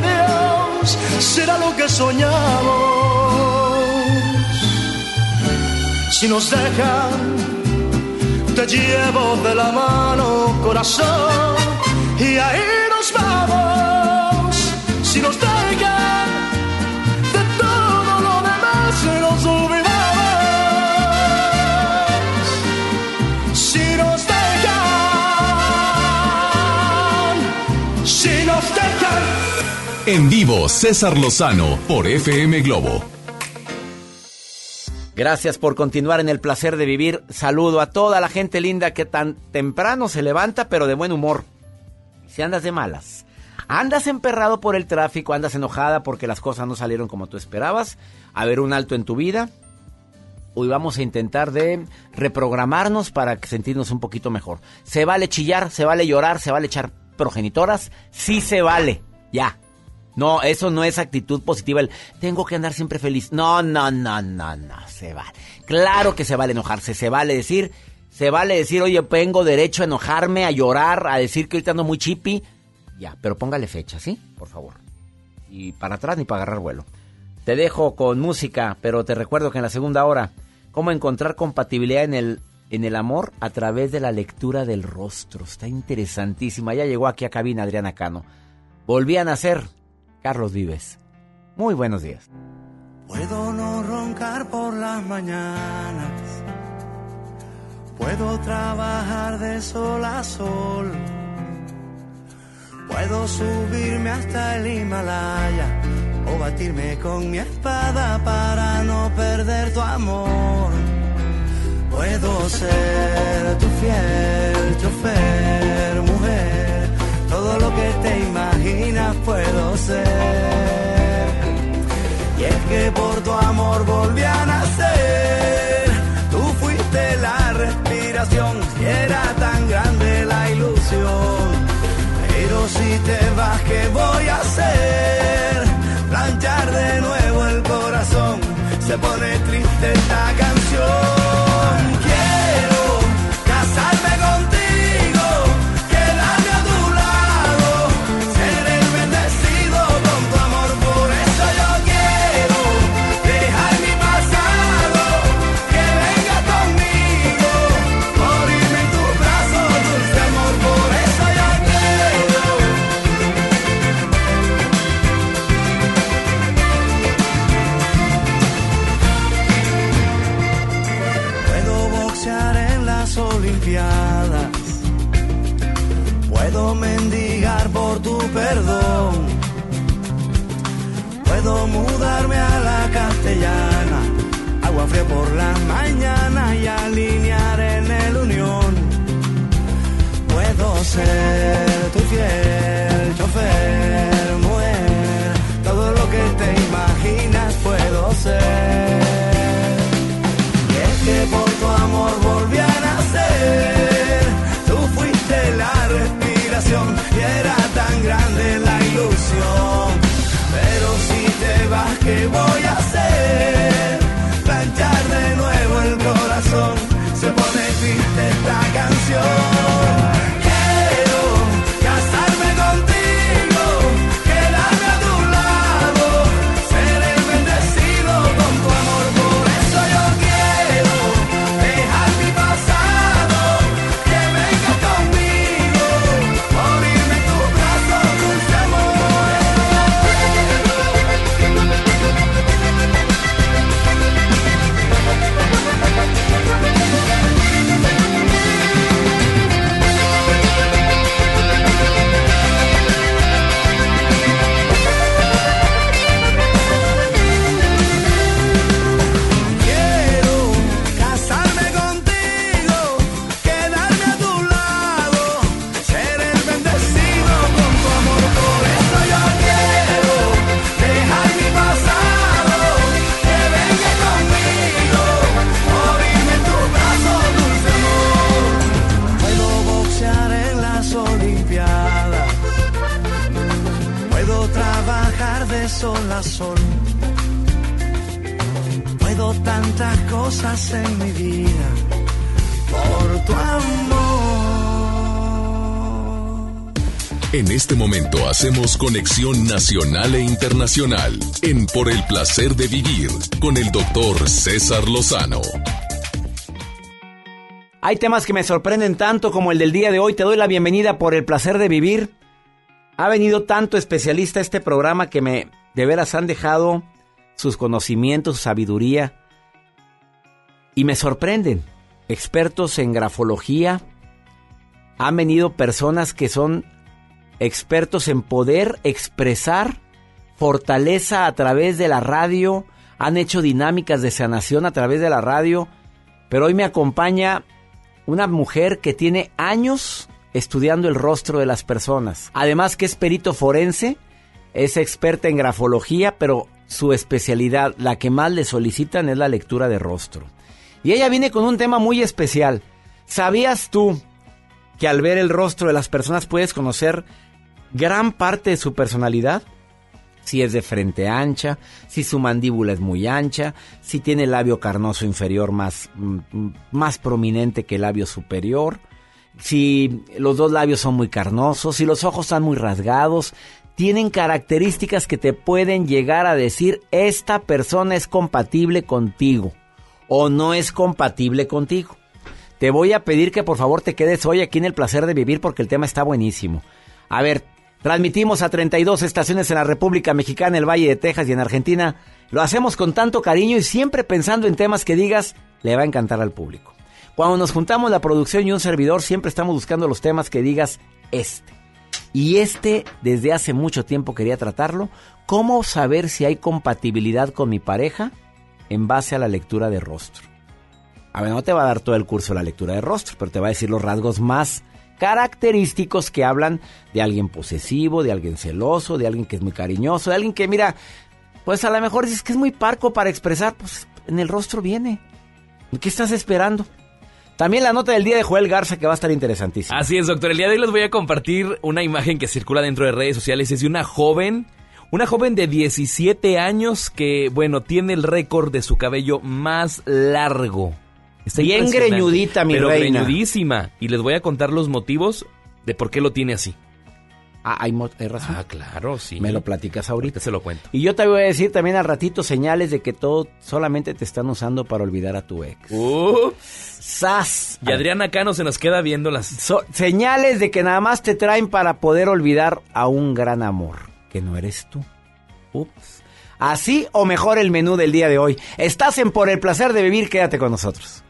Dios, será lo que soñamos. Si nos dejan, te llevo de la mano, corazón, y ahí nos vamos. Si nos dejan, de todo lo demás nos olvidamos. Si nos dejan, si nos dejan. En vivo, César Lozano por FM Globo. Gracias por continuar en el placer de vivir. Saludo a toda la gente linda que tan temprano se levanta, pero de buen humor. Si andas de malas, andas emperrado por el tráfico, andas enojada porque las cosas no salieron como tú esperabas, a ver un alto en tu vida. Hoy vamos a intentar de reprogramarnos para sentirnos un poquito mejor. Se vale chillar, se vale llorar, se vale echar progenitoras, sí se vale. Ya, no, eso no es actitud positiva. Tengo que andar siempre feliz. No, no, no, no, no. Se vale. Claro que se vale enojarse. Se vale decir, se vale decir, oye, tengo derecho a enojarme, a llorar, a decir que ahorita ando muy chippy. Ya, pero póngale fecha, ¿sí? Por favor. Y para atrás ni para agarrar vuelo. Te dejo con música, pero te recuerdo que en la segunda hora, cómo encontrar compatibilidad en el, en el amor a través de la lectura del rostro. Está interesantísima. Ya llegó aquí a cabina Adriana Cano. Volvían a ser Carlos Vives. Muy buenos días. Puedo no roncar por las mañanas. Puedo trabajar de sol a sol. Puedo subirme hasta el Himalaya o batirme con mi espada para no perder tu amor. Puedo ser tu fiel chofer, todo lo que te imaginas puedo ser. Y es que por tu amor volví a nacer. Tú fuiste la respiración y era tan grande la ilusión. Pero si te vas, ¿qué voy a hacer? Planchar de nuevo el corazón. Se pone triste esta canción. Fría por la mañana y alinear en el unión. Puedo ser tu fiel chofer, mujer. Todo lo que te imaginas puedo ser. Y es que por tu amor volví a nacer. Tú fuiste la respiración y era tan grande la ilusión. Pero si te vas, ¿qué voy a hacer? Pone triste esta canción. Sol a sol. Puedo tantas cosas en mi vida por tu amor. En este momento hacemos conexión nacional e internacional en Por el placer de vivir con el doctor César Lozano. Hay temas que me sorprenden tanto como el del día de hoy. Te doy la bienvenida por el placer de vivir. Ha venido tanto especialista a este programa que me de veras han dejado sus conocimientos, su sabiduría y me sorprenden. Expertos en grafología, han venido personas que son expertos en poder expresar fortaleza a través de la radio, han hecho dinámicas de sanación a través de la radio, pero hoy me acompaña una mujer que tiene años estudiando el rostro de las personas. Además que es perito forense, es experta en grafología, pero su especialidad, la que más le solicitan es la lectura de rostro. Y ella viene con un tema muy especial. ¿Sabías tú que al ver el rostro de las personas puedes conocer gran parte de su personalidad? Si es de frente ancha, si su mandíbula es muy ancha, si tiene labio carnoso inferior más, mm, más prominente que el labio superior, si los dos labios son muy carnosos, si los ojos están muy rasgados, tienen características que te pueden llegar a decir esta persona es compatible contigo o no es compatible contigo. Te voy a pedir que por favor te quedes hoy aquí en el placer de vivir porque el tema está buenísimo. A ver, transmitimos a 32 estaciones en la República Mexicana, el Valle de Texas y en Argentina. Lo hacemos con tanto cariño y siempre pensando en temas que digas le va a encantar al público. Cuando nos juntamos la producción y un servidor siempre estamos buscando los temas que digas este. Y este desde hace mucho tiempo quería tratarlo. ¿Cómo saber si hay compatibilidad con mi pareja en base a la lectura de rostro? A ver, no te va a dar todo el curso de la lectura de rostro, pero te va a decir los rasgos más característicos que hablan de alguien posesivo, de alguien celoso, de alguien que es muy cariñoso, de alguien que, mira, pues a lo mejor dices que es muy parco para expresar, pues en el rostro viene. ¿Qué estás esperando? También la nota del día de Joel Garza que va a estar interesantísima. Así es, doctor. El día de hoy les voy a compartir una imagen que circula dentro de redes sociales. Es de una joven, una joven de 17 años que, bueno, tiene el récord de su cabello más largo. Está Bien greñudita, mi pero reina. greñudísima. Y les voy a contar los motivos de por qué lo tiene así. Ah, hay, hay razón. Ah, claro, sí. Me lo platicas ahorita. Se lo cuento. Y yo te voy a decir también al ratito señales de que todo solamente te están usando para olvidar a tu ex. Uh, ¡Sas! y Adriana Cano se nos queda viendo las... So- señales de que nada más te traen para poder olvidar a un gran amor, que no eres tú. Ups. Así o mejor el menú del día de hoy. Estás en Por el placer de vivir, quédate con nosotros.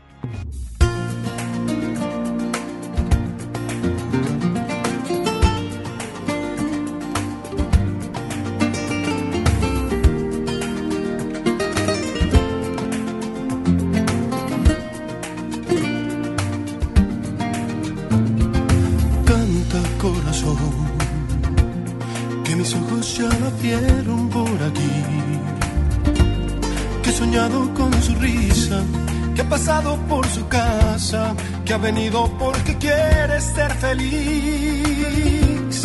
Que ha pasado por su casa, que ha venido porque quiere ser feliz.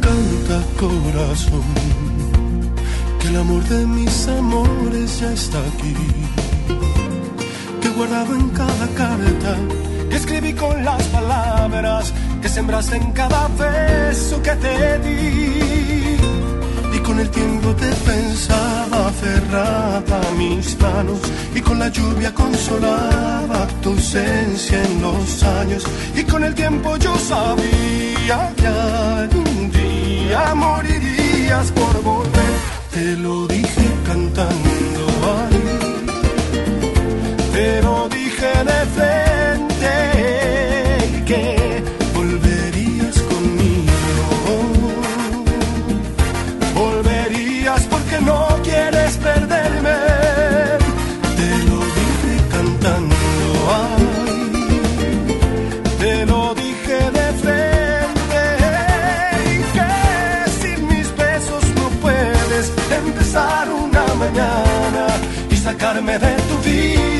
Canta corazón, que el amor de mis amores ya está aquí. Que he guardado en cada carta, que escribí con las palabras que sembraste en cada beso que te di. Con el tiempo te pensaba aferrada a mis manos y con la lluvia consolaba tu ausencia en los años. Y con el tiempo yo sabía que algún día morirías por volver. Te lo dije cantando ay, te lo dije de frente sacarme de tu vida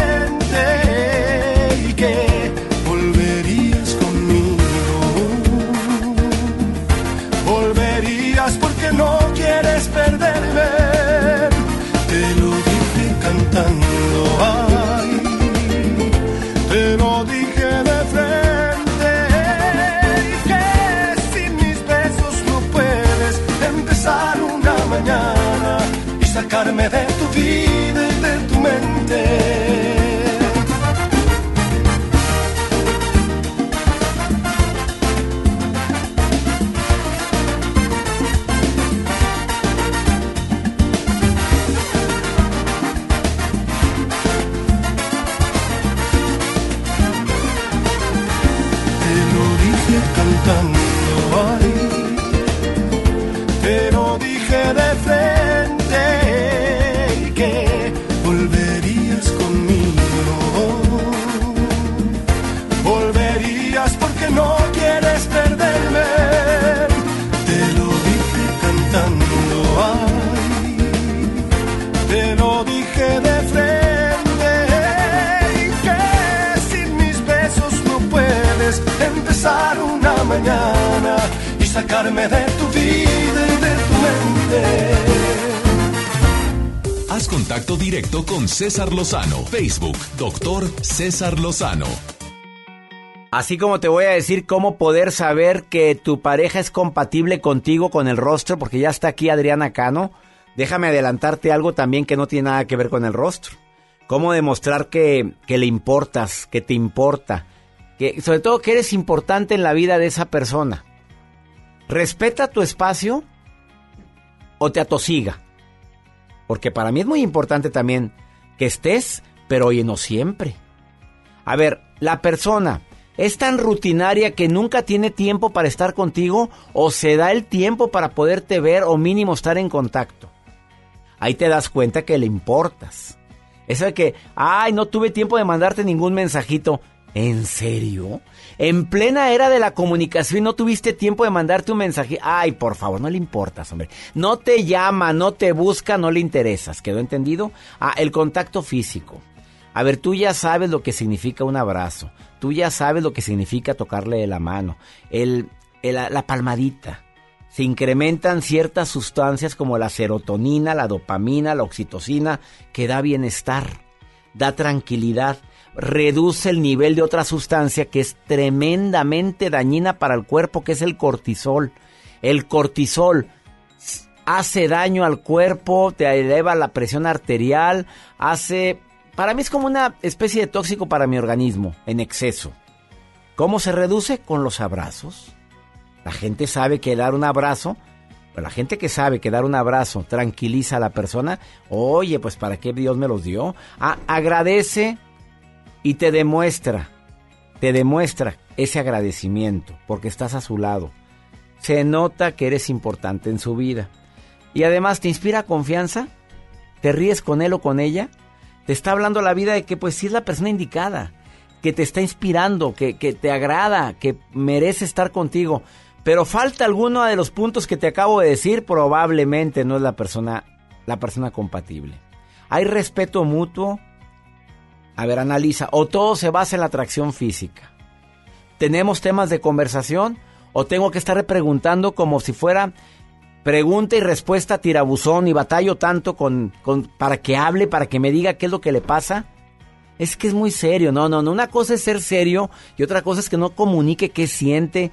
César Lozano. Facebook, doctor César Lozano. Así como te voy a decir cómo poder saber que tu pareja es compatible contigo con el rostro, porque ya está aquí Adriana Cano. Déjame adelantarte algo también que no tiene nada que ver con el rostro. Cómo demostrar que, que le importas, que te importa, que sobre todo que eres importante en la vida de esa persona. Respeta tu espacio o te atosiga. Porque para mí es muy importante también que estés, pero oye, no siempre. A ver, la persona es tan rutinaria que nunca tiene tiempo para estar contigo o se da el tiempo para poderte ver o mínimo estar en contacto. Ahí te das cuenta que le importas. Eso de que, ay, no tuve tiempo de mandarte ningún mensajito. ¿En serio? En plena era de la comunicación no tuviste tiempo de mandarte un mensaje. Ay, por favor, no le importas, hombre. No te llama, no te busca, no le interesas. ¿Quedó entendido? Ah, el contacto físico. A ver, tú ya sabes lo que significa un abrazo. Tú ya sabes lo que significa tocarle la mano. El- la palmadita. se incrementan ciertas sustancias como la serotonina, la dopamina, la oxitocina, que da bienestar, da tranquilidad, reduce el nivel de otra sustancia que es tremendamente dañina para el cuerpo, que es el cortisol. El cortisol hace daño al cuerpo, te eleva la presión arterial, hace... Para mí es como una especie de tóxico para mi organismo, en exceso. ¿Cómo se reduce? Con los abrazos. La gente sabe que dar un abrazo, la gente que sabe que dar un abrazo tranquiliza a la persona, oye, pues ¿para qué Dios me los dio? Ah, agradece y te demuestra, te demuestra ese agradecimiento porque estás a su lado. Se nota que eres importante en su vida. Y además te inspira confianza, te ríes con él o con ella, te está hablando la vida de que pues sí es la persona indicada, que te está inspirando, que, que te agrada, que merece estar contigo. Pero falta alguno de los puntos que te acabo de decir, probablemente no es la persona, la persona compatible. Hay respeto mutuo. A ver, analiza. O todo se basa en la atracción física. ¿Tenemos temas de conversación? ¿O tengo que estar preguntando como si fuera pregunta y respuesta tirabuzón y batallo tanto con, con, para que hable, para que me diga qué es lo que le pasa? Es que es muy serio. No, no, no. Una cosa es ser serio y otra cosa es que no comunique qué siente,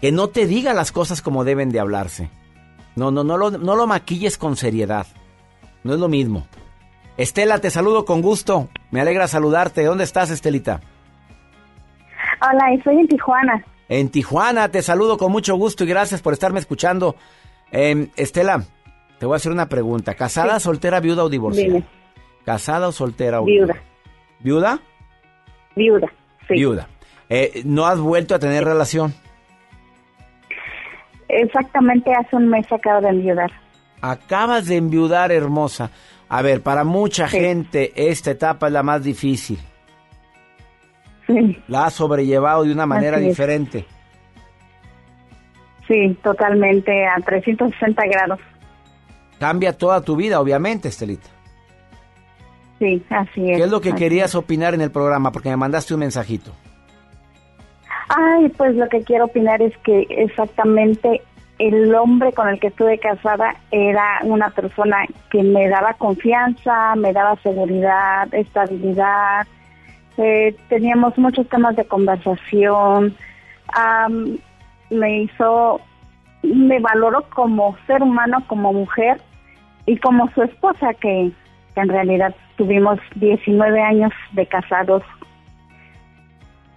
que no te diga las cosas como deben de hablarse. No, no, no lo, no lo maquilles con seriedad. No es lo mismo. Estela, te saludo con gusto. Me alegra saludarte. ¿Dónde estás, Estelita? Hola, estoy en Tijuana. En Tijuana, te saludo con mucho gusto y gracias por estarme escuchando. Eh, Estela, te voy a hacer una pregunta. ¿Casada, sí. soltera, viuda o divorciada? Dime. ¿Casada o soltera o viuda? ¿Viuda? Viuda, sí. Viuda. Eh, ¿No has vuelto a tener relación? Exactamente hace un mes acabo de enviudar. Acabas de enviudar, hermosa. A ver, para mucha sí. gente esta etapa es la más difícil. Sí. La has sobrellevado de una manera diferente. Sí, totalmente a 360 grados. Cambia toda tu vida, obviamente, Estelita. Sí, así es. ¿Qué es lo que querías es. opinar en el programa? Porque me mandaste un mensajito. Ay, pues lo que quiero opinar es que exactamente el hombre con el que estuve casada era una persona que me daba confianza, me daba seguridad, estabilidad. Eh, teníamos muchos temas de conversación. Me hizo, me valoró como ser humano, como mujer y como su esposa, que en realidad tuvimos 19 años de casados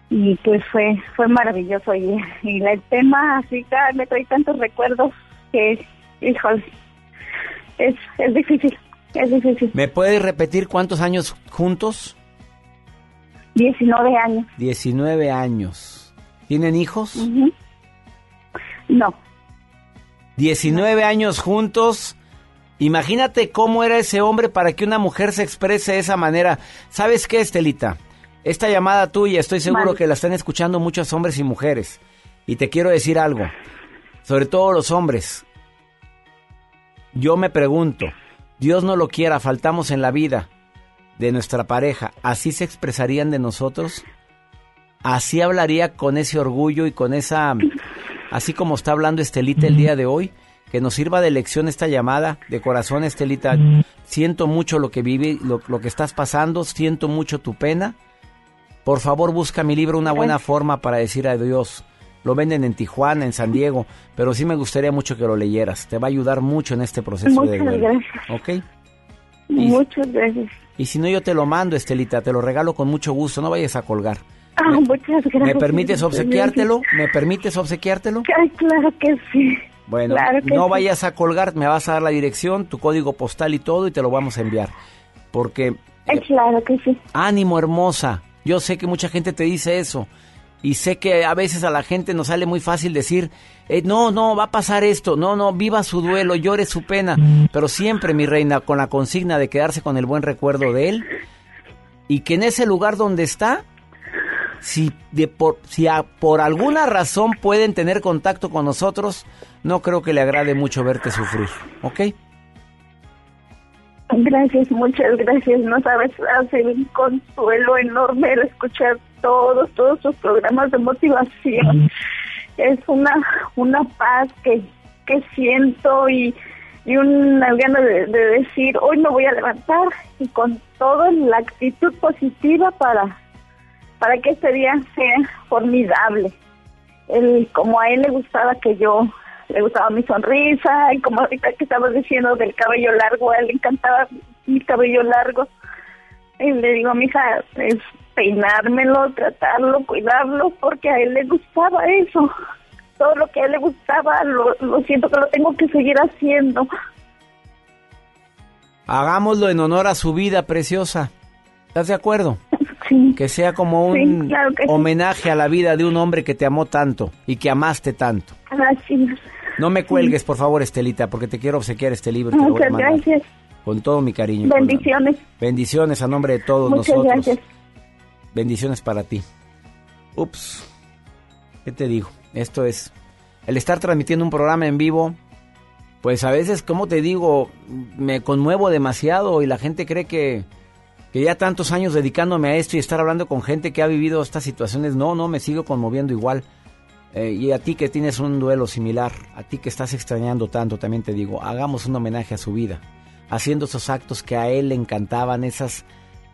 y pues fue fue maravilloso y, y el tema así me trae tantos recuerdos que híjole es es difícil es difícil ¿Me puedes repetir cuántos años juntos? 19 años 19 años. ¿Tienen hijos? No 19 años juntos. Imagínate cómo era ese hombre para que una mujer se exprese de esa manera. ¿Sabes qué, Estelita? Esta llamada tuya, estoy seguro Vale. que la están escuchando muchos hombres y mujeres. Y te quiero decir algo, sobre todo los hombres. Yo me pregunto, Dios no lo quiera, faltamos en la vida de nuestra pareja, ¿así se expresarían de nosotros? ¿Así hablaría con ese orgullo y con esa... Así como está hablando Estelita el día de hoy? Que nos sirva de lección esta llamada. De corazón, Estelita, siento mucho lo que vive, lo, lo que estás pasando, siento mucho tu pena. Por favor, busca mi libro una buena forma para decir adiós. Lo venden en Tijuana, en San Diego, pero sí me gustaría mucho que lo leyeras. Te va a ayudar mucho en este proceso de muchas duelo. gracias ¿Ok? muchas gracias Y si no, yo te lo mando, Estelita, te lo regalo con mucho gusto, no vayas a colgar. ah, muchas gracias ¿Me permites obsequiártelo? ¿Me permites obsequiártelo? Ay, claro que sí Bueno, Claro que no sí. vayas a colgar, me vas a dar la dirección, tu código postal y todo y te lo vamos a enviar. Porque Ay, claro que sí ánimo hermosa, yo sé que mucha gente te dice eso y sé que a veces a la gente nos sale muy fácil decir, eh, no, no, va a pasar esto, no, no, viva su duelo, llore su pena, pero siempre mi reina con la consigna de quedarse con el buen recuerdo de él y que en ese lugar donde está, si, de por, si a- por alguna razón pueden tener contacto con nosotros, no creo que le agrade mucho verte sufrir, ¿ok? Gracias, muchas gracias. No sabes, hace un consuelo enorme el escuchar todos, todos sus programas de motivación. Es una, una paz que, que siento y, y una gana de, de decir, hoy me voy a levantar y con toda la actitud positiva para, para que este día sea formidable. Él, como a él le gustaba que yo, le gustaba mi sonrisa, y como ahorita que estabas diciendo del cabello largo, a él le encantaba mi cabello largo. Y le digo a mi hija, es peinármelo, tratarlo, cuidarlo, porque a él le gustaba eso. Todo lo que a él le gustaba, lo, lo siento que lo tengo que seguir haciendo. Hagámoslo en honor a su vida preciosa. ¿Estás de acuerdo? (laughs) Sí. Que sea como un Sí, claro que sí. homenaje a la vida de un hombre que te amó tanto y que amaste tanto. Gracias. No me cuelgues, por favor, Estelita, porque te quiero obsequiar este libro. Muchas mandar. gracias. Con todo mi cariño. Bendiciones. Bendiciones a nombre de todos Muchas nosotros. gracias. Bendiciones para ti. Ups. ¿Qué te digo? Esto es el estar transmitiendo un programa en vivo. Pues a veces, como te digo, me conmuevo demasiado y la gente cree que, que ya tantos años dedicándome a esto y estar hablando con gente que ha vivido estas situaciones, no, no, me sigo conmoviendo igual. Eh, y a ti que tienes un duelo similar, a ti que estás extrañando tanto, también te digo, hagamos un homenaje a su vida, haciendo esos actos que a él le encantaban, esas,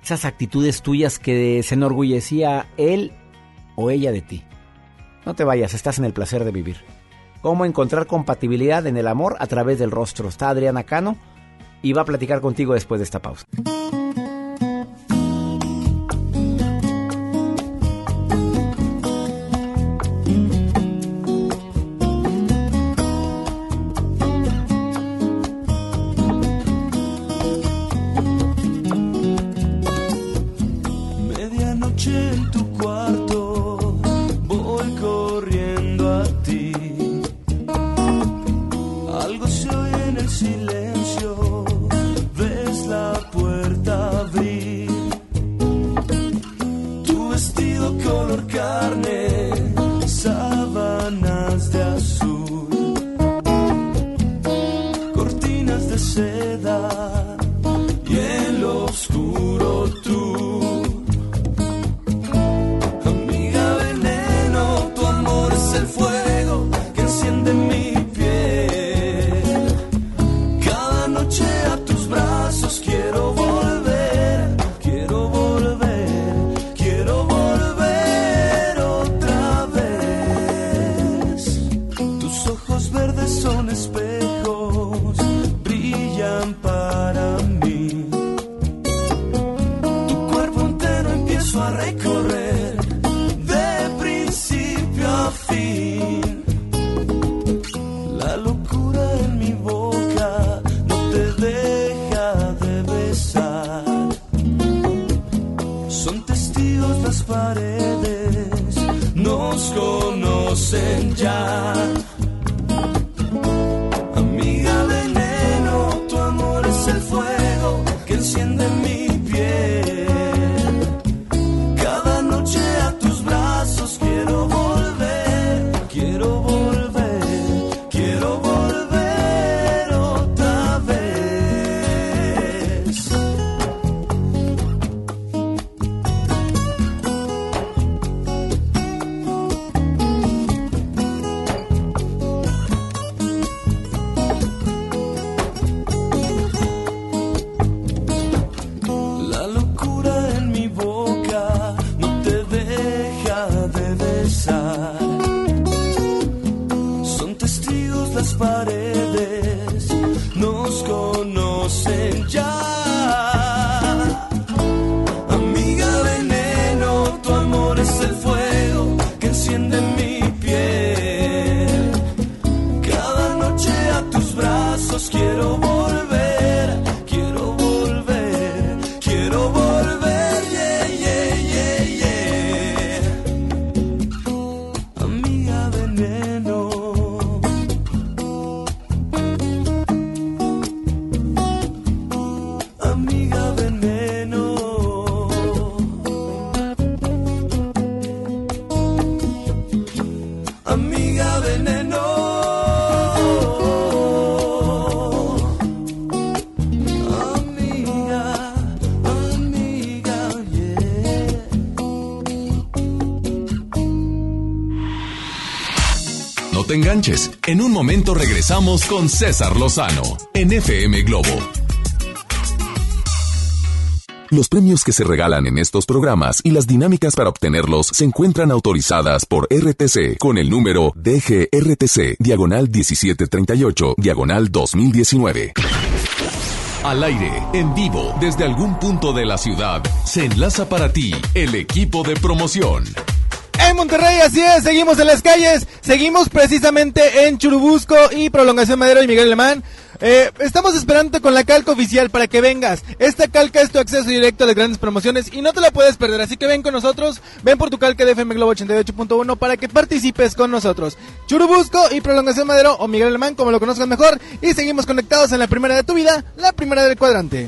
esas actitudes tuyas que se enorgullecía él o ella de ti. No te vayas, estás en el placer de vivir. ¿Cómo encontrar compatibilidad en el amor a través del rostro? Está Adriana Cano y va a platicar contigo después de esta pausa. En un momento regresamos con César Lozano en FM Globo. Los premios que se regalan en estos programas y las dinámicas para obtenerlos se encuentran autorizadas por RTC con el número DGRTC, diagonal 1738, diagonal 2019. Al aire, en vivo, desde algún punto de la ciudad, se enlaza para ti el equipo de promoción. En Monterrey, así es, seguimos en las calles, seguimos precisamente en Churubusco y Prolongación Madero y Miguel Alemán. Eh, estamos esperándote con la calca oficial para que vengas. Esta calca es tu acceso directo a las grandes promociones y no te la puedes perder. Así que ven con nosotros, ven por tu calca de FM Globo 88.1 para que participes con nosotros. Churubusco y Prolongación Madero o Miguel Alemán, como lo conozcas mejor. Y seguimos conectados en la primera de tu vida, la primera del cuadrante.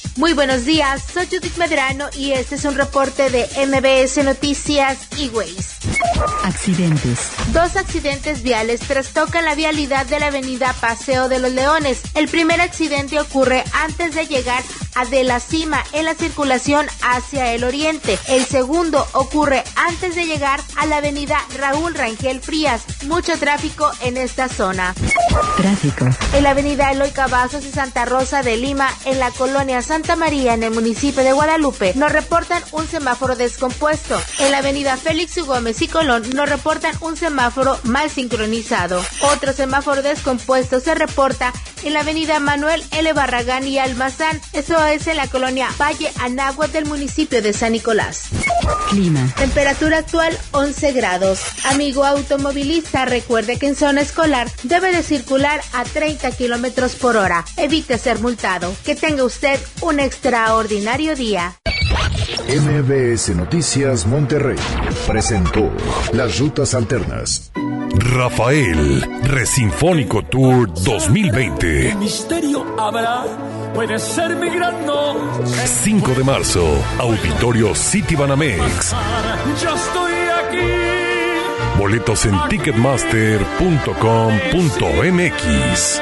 Muy buenos días, soy Judith Medrano y este es un reporte de MBS Noticias y Ways. Accidentes. Dos accidentes viales trastocan la vialidad de la avenida Paseo de los Leones. El primer accidente ocurre antes de llegar a De la Cima en la circulación hacia el oriente. El segundo ocurre antes de llegar a la avenida Raúl Rangel Frías. Mucho tráfico en esta zona. Tráfico. En la avenida Eloy Cavazos y Santa Rosa de Lima, en la colonia Santa María, en el municipio de Guadalupe, nos reportan un semáforo descompuesto. En la avenida Félix U. Gómez y Colón nos reportan un semáforo mal sincronizado. Otro semáforo descompuesto se reporta en la avenida Manuel L. Barragán y Almazán. Eso es en la colonia Valle Anáhuac del municipio de San Nicolás. Clima. Temperatura actual 11 grados. Amigo automovilista, recuerde que en zona escolar debe de circular a 30 kilómetros por hora. Evite ser multado. Que tenga usted un extraordinario día. MBS Noticias Monterrey presentó las rutas alternas. Rafael, Resinfónico Tour 2020. misterio habrá, puede ser mi gran no. 5 de marzo, Auditorio City Banamex. Yo estoy aquí. Boletos en ticketmaster.com.mx.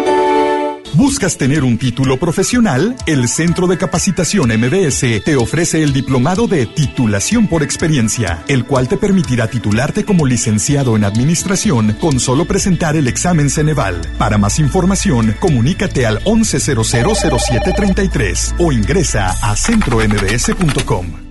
¿Buscas tener un título profesional? El Centro de Capacitación MBS te ofrece el diplomado de titulación por experiencia, el cual te permitirá titularte como licenciado en administración con solo presentar el examen Ceneval. Para más información, comunícate al 11000733 o ingresa a centrombs.com.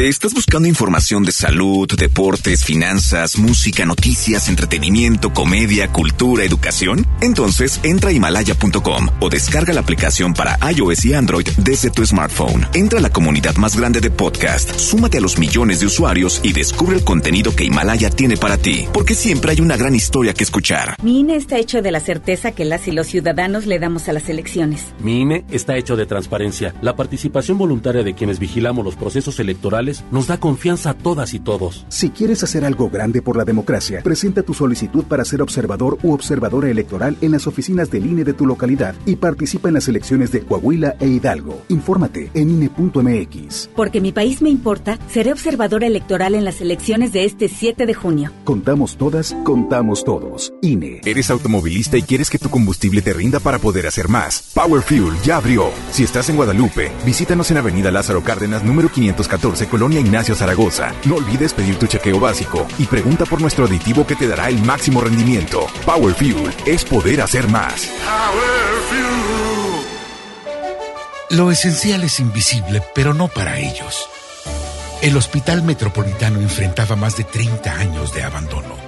¿Estás buscando información de salud, deportes, finanzas, música, noticias, entretenimiento, comedia, cultura, educación? Entonces entra a himalaya.com o descarga la aplicación para iOS y Android desde tu smartphone. Entra a la comunidad más grande de podcast, súmate a los millones de usuarios y descubre el contenido que Himalaya tiene para ti, porque siempre hay una gran historia que escuchar. Mi INE está hecho de la certeza que las y los ciudadanos le damos a las elecciones. Mi INE está hecho de transparencia. La participación voluntaria de quienes vigilamos los procesos electorales nos da confianza a todas y todos. Si quieres hacer algo grande por la democracia, presenta tu solicitud para ser observador u observadora electoral en las oficinas del INE de tu localidad y participa en las elecciones de Coahuila e Hidalgo. Infórmate en INE.mx. Porque mi país me importa, seré observadora electoral en las elecciones de este 7 de junio. Contamos todas, contamos todos. INE. ¿Eres automovilista y quieres que tu combustible te rinda para poder hacer más? Power Fuel ya abrió. Si estás en Guadalupe, visítanos en Avenida Lázaro Cárdenas, número 514, Colonia Ignacio Zaragoza. No olvides pedir tu chequeo básico y pregunta por nuestro aditivo que te dará el máximo rendimiento. Power Fuel es poder hacer más. Lo esencial es invisible, pero no para ellos. El Hospital Metropolitano enfrentaba más de 30 años de abandono.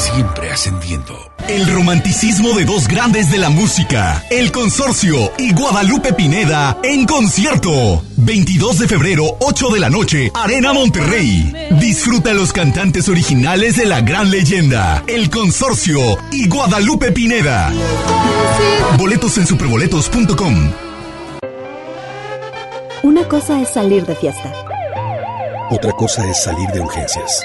Siempre ascendiendo. El romanticismo de dos grandes de la música, El Consorcio y Guadalupe Pineda en concierto. 22 de febrero, 8 de la noche, Arena Monterrey. Disfruta los cantantes originales de la gran leyenda, El Consorcio y Guadalupe Pineda. Boletos en superboletos.com. Una cosa es salir de fiesta. Otra cosa es salir de urgencias.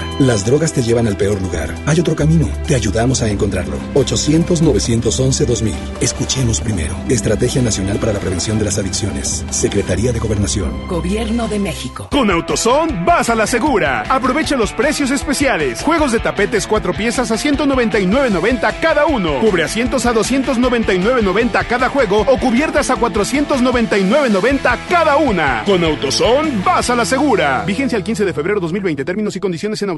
Las drogas te llevan al peor lugar. Hay otro camino. Te ayudamos a encontrarlo. 800-911-2000. Escuchemos primero. Estrategia Nacional para la Prevención de las Adicciones. Secretaría de Gobernación. Gobierno de México. Con AutoZone vas a la segura. Aprovecha los precios especiales. Juegos de tapetes cuatro piezas a 199.90 cada uno. Cubre asientos a 299.90 cada juego o cubiertas a 499.90 cada una. Con AutoZone vas a la segura. Vigencia el 15 de febrero 2020. Términos y condiciones en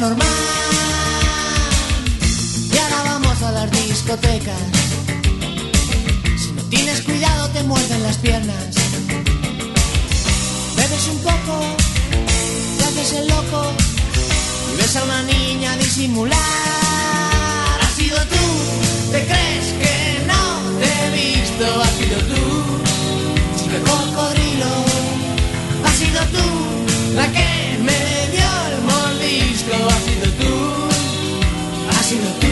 Normal. Y ahora vamos a las discotecas. Si no tienes cuidado, te muerden las piernas. Bebes un poco, te haces el loco. Y ves a una niña disimular. Has sido tú, te crees que no te he visto. Has sido tú, chica cocodrilo. Has sido tú, la que has sido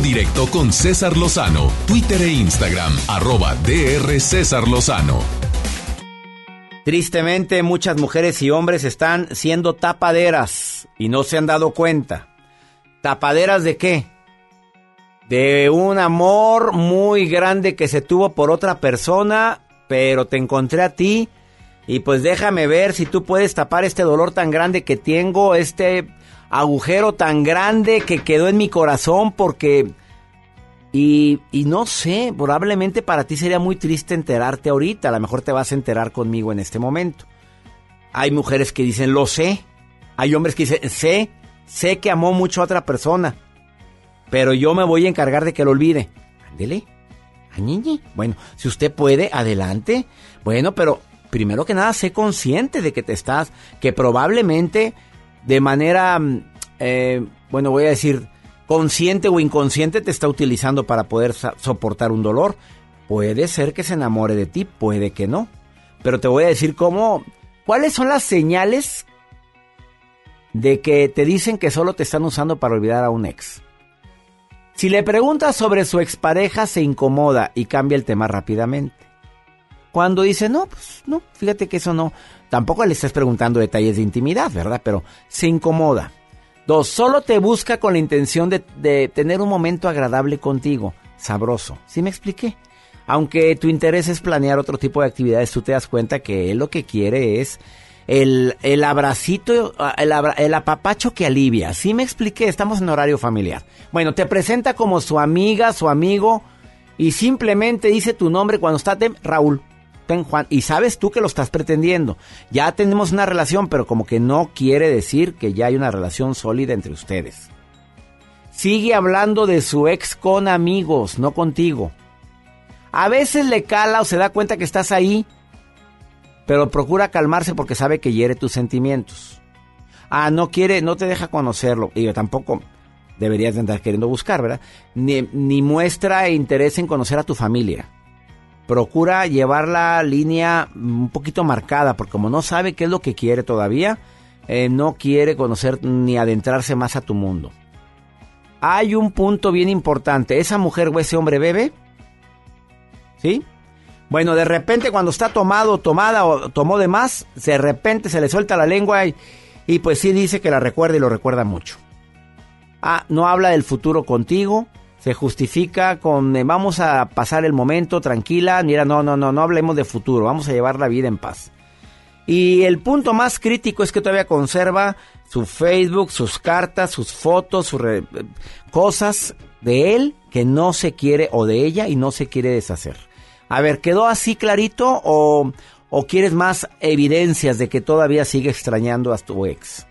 directo con César Lozano, Twitter e Instagram, arroba DR César Lozano. Tristemente, muchas mujeres y hombres están siendo tapaderas y no se han dado cuenta. ¿Tapaderas de qué? De un amor muy grande que se tuvo por otra persona, pero te encontré a ti Y pues déjame ver si tú puedes tapar este dolor tan grande que tengo, este agujero tan grande que quedó en mi corazón porque... Y, y no sé, probablemente para ti sería muy triste enterarte ahorita, a lo mejor te vas a enterar conmigo en este momento. Hay mujeres que dicen, lo sé. Hay hombres que dicen, sé, sé que amó mucho a otra persona, pero yo me voy a encargar de que lo olvide. Ándele. Añiñi. Bueno, si usted puede, adelante. Bueno, pero primero que nada, sé consciente de que te estás, que probablemente de manera, mm, eh, bueno, voy a decir, consciente o inconsciente te está utilizando para poder soportar un dolor. Puede ser que se enamore de ti, puede que no. Pero te voy a decir cómo, cuáles son las señales de que te dicen que solo te están usando para olvidar a un ex. Si le preguntas sobre su expareja, se incomoda y cambia el tema rápidamente. Cuando dice, no, pues no, fíjate que eso no. Tampoco le estás preguntando detalles de intimidad, ¿verdad? Pero se incomoda. Dos, solo te busca con la intención de, de tener un momento agradable contigo, sabroso. ¿Sí me expliqué? Aunque tu interés es planear otro tipo de actividades, tú te das cuenta que él lo que quiere es el, el abracito, el, abra- el apapacho que alivia. ¿Sí me expliqué? Estamos en horario familiar. Bueno, te presenta como su amiga, su amigo, y simplemente dice tu nombre cuando está ten- Raúl, Juan, y sabes tú que lo estás pretendiendo. Ya tenemos una relación, pero como que no quiere decir que ya hay una relación sólida entre ustedes. Sigue hablando de su ex con amigos, no contigo. A veces le cala o se da cuenta que estás ahí, pero procura calmarse porque sabe que hiere tus sentimientos. Ah, no quiere, no te deja conocerlo. Y yo tampoco deberías de andar queriendo buscar, ¿verdad? Ni muestra interés en conocer a tu familia. Procura llevar la línea un poquito marcada, porque como no sabe qué es lo que quiere todavía, eh, no quiere conocer ni adentrarse más a tu mundo. Hay un punto bien importante. ¿Esa mujer o ese hombre bebe? ¿Sí? Bueno, de repente cuando está tomado, tomada o tomó de más, de repente se le suelta la lengua y, y pues sí dice que la recuerda y lo recuerda mucho. Ah, no habla del futuro contigo, se justifica con eh, vamos a pasar el momento tranquila, mira, no, no, no, no hablemos de futuro, vamos a llevar la vida en paz. Y el punto más crítico es que todavía conserva su Facebook, sus cartas, sus fotos, sus cosas de él que no se quiere o de ella y no se quiere deshacer. A ver, ¿quedó así clarito o, o quieres más evidencias de que todavía sigue extrañando a tu ex?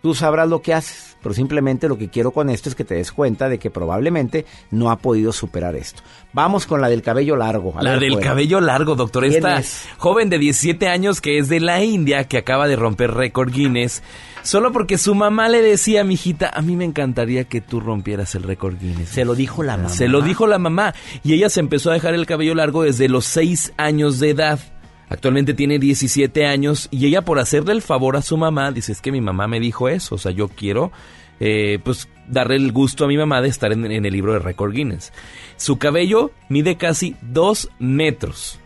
Tú sabrás lo que haces, pero simplemente lo que quiero con esto es que te des cuenta de que probablemente no ha podido superar esto. Vamos con la del cabello largo. A La ver, del fuera. cabello largo, doctor. ¿Quién Esta es? joven de 17 años que es de la India, que acaba de romper récord Guinness, solo porque su mamá le decía, mijita, a mí me encantaría que tú rompieras el récord Guinness. Se lo dijo la mamá. Se lo dijo la mamá. Y ella se empezó a dejar el cabello largo desde los 6 años de edad. Actualmente tiene 17 años y ella por hacerle el favor a su mamá, dice, es que mi mamá me dijo eso, o sea, yo quiero eh, pues darle el gusto a mi mamá de estar en, en el libro de récord Guinness. Su cabello mide casi 2 metros.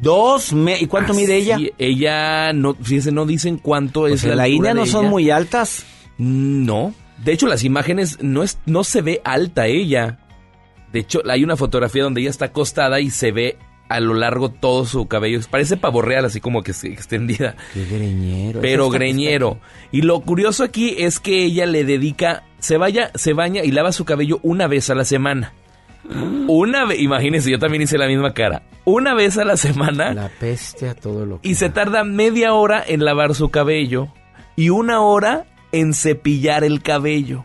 ¿Dos? ¿Y cuánto mide ella? Ella, no, fíjese, no dicen cuánto es Pues en la altura India no son ella. muy altas. No. De hecho, las imágenes no, es, no se ve alta ella. De hecho, hay una fotografía donde ella está acostada y se ve a lo largo todo su cabello. Parece pavo real, así como que extendida. Qué greñero. Pero greñero. Y lo curioso aquí es que ella le dedica, se vaya, se baña y lava su cabello una vez a la semana. Una vez, imagínense, yo también hice la misma cara. Una vez a la semana. La peste a todo lo que... Y se tarda media hora en lavar su cabello y una hora en cepillar el cabello.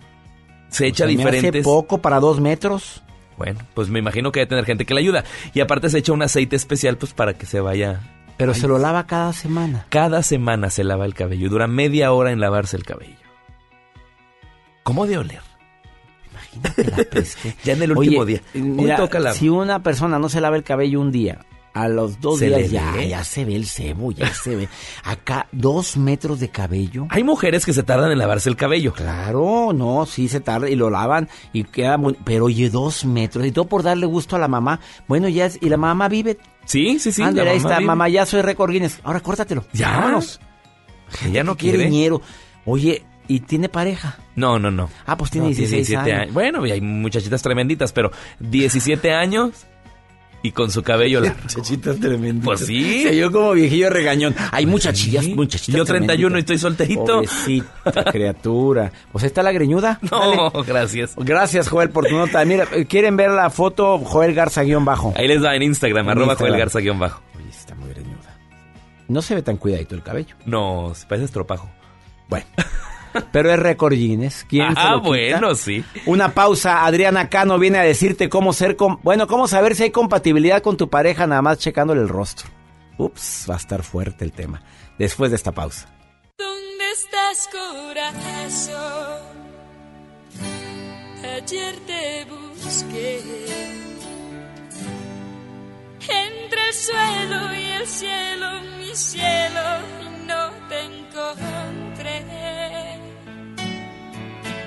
Se echa se me hace diferentes. poco para dos metros. Bueno, pues me imagino que debe tener gente que le ayuda. Y aparte se echa un aceite especial pues para que se vaya. Pero se lo lava cada semana. Cada semana se lava el cabello. Dura media hora en lavarse el cabello. ¿Cómo de oler? (laughs) ya en el último Oye, día. Hoy mira, toca la- si una persona no se lava el cabello un día, a los dos Se días ya, ve. ya se ve el cebo, ya se ve. Acá, dos metros de cabello. Hay mujeres que se tardan en lavarse el cabello. Claro, no, sí se tarda y lo lavan y queda muy... Pero oye, dos metros y todo por darle gusto a la mamá. Bueno, ya es... Y la mamá vive... Sí, sí, sí. La ahí está, vive. mamá, ya soy récord Guinness. Ahora córtatelo. Ya. Vámonos. Ella no quiere. greñero. Oye, ¿y tiene pareja? No, no, no. Ah, pues tiene No, 16 años. Bueno, y hay muchachitas tremenditas, pero 17 años. Y con su cabello largo. Muchachita tremenda. Pues sí. Se yo como viejillo regañón. Hay muchachillas, Sí. muchachitas Yo 31 y estoy solterito. Pobrecita criatura. Pues está la greñuda. (laughs) No, gracias. Gracias, Joel, por tu nota. Mira, ¿quieren ver la foto? Joel Garza guion bajo. Ahí les da en Instagram, En arroba Instagram. Joel Garza guion bajo. Oye, está muy greñuda. No se ve tan cuidadito el cabello. No, se parece estropajo. Bueno. (laughs) Pero es récord Guinness. ¿Quién se Ah, bueno, sí. Una pausa. Adriana Cano viene a decirte cómo ser... com- bueno, cómo saber si hay compatibilidad con tu pareja nada más checándole el rostro. Ups, va a estar fuerte el tema. Después de esta pausa. ¿Dónde estás, corazón? Ayer te busqué entre el suelo y el cielo, mi cielo, y no te encontré.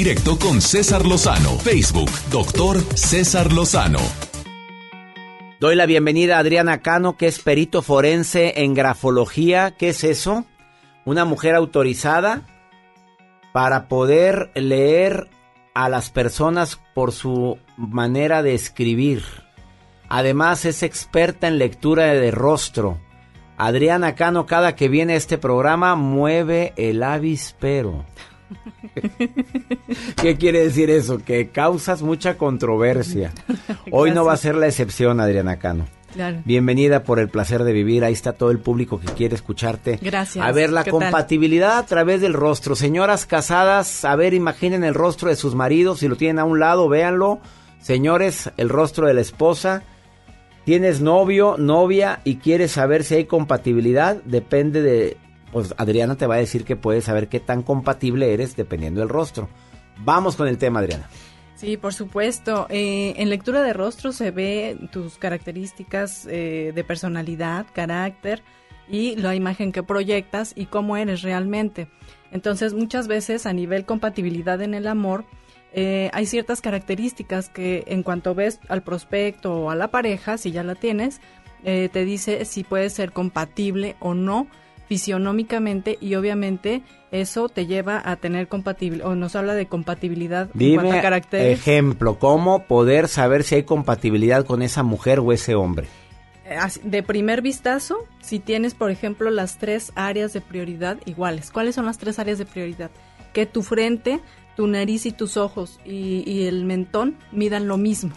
Directo con César Lozano. Facebook, doctor César Lozano. Doy la bienvenida a Adriana Cano, que es perito forense en grafología. ¿Qué es eso? Una mujer autorizada para poder leer a las personas por su manera de escribir. Además es experta en lectura de rostro. Adriana Cano, cada que viene a este programa, mueve el avispero. ¿Qué quiere decir eso? Que causas mucha controversia. (laughs) Hoy no va a ser la excepción, Adriana Cano. Claro. Bienvenida por el placer de vivir. Ahí está todo el público que quiere escucharte. Gracias. A ver la compatibilidad a través del rostro. Señoras casadas, a ver, imaginen el rostro de sus maridos. Si lo tienen a un lado, véanlo. Señores, el rostro de la esposa. Tienes novio, novia y quieres saber si hay compatibilidad. Depende de. Pues Adriana te va a decir que puedes saber qué tan compatible eres dependiendo del rostro. Vamos con el tema, Adriana. Sí, por supuesto. Eh, en lectura de rostro se ve tus características eh, de personalidad, carácter y la imagen que proyectas y cómo eres realmente. Entonces, muchas veces a nivel compatibilidad en el amor, eh, hay ciertas características que en cuanto ves al prospecto o a la pareja, si ya la tienes, eh, te dice si puede ser compatible o no fisionómicamente y obviamente eso te lleva a tener compatibilidad o nos habla de compatibilidad en Dime caracteres. ejemplo, cómo poder saber si hay compatibilidad con esa mujer o ese hombre. Eh, De primer vistazo, si tienes, por ejemplo, las tres áreas de prioridad iguales. ¿Cuáles son las tres áreas de prioridad? Que tu frente, tu nariz y tus ojos y, y el mentón midan lo mismo.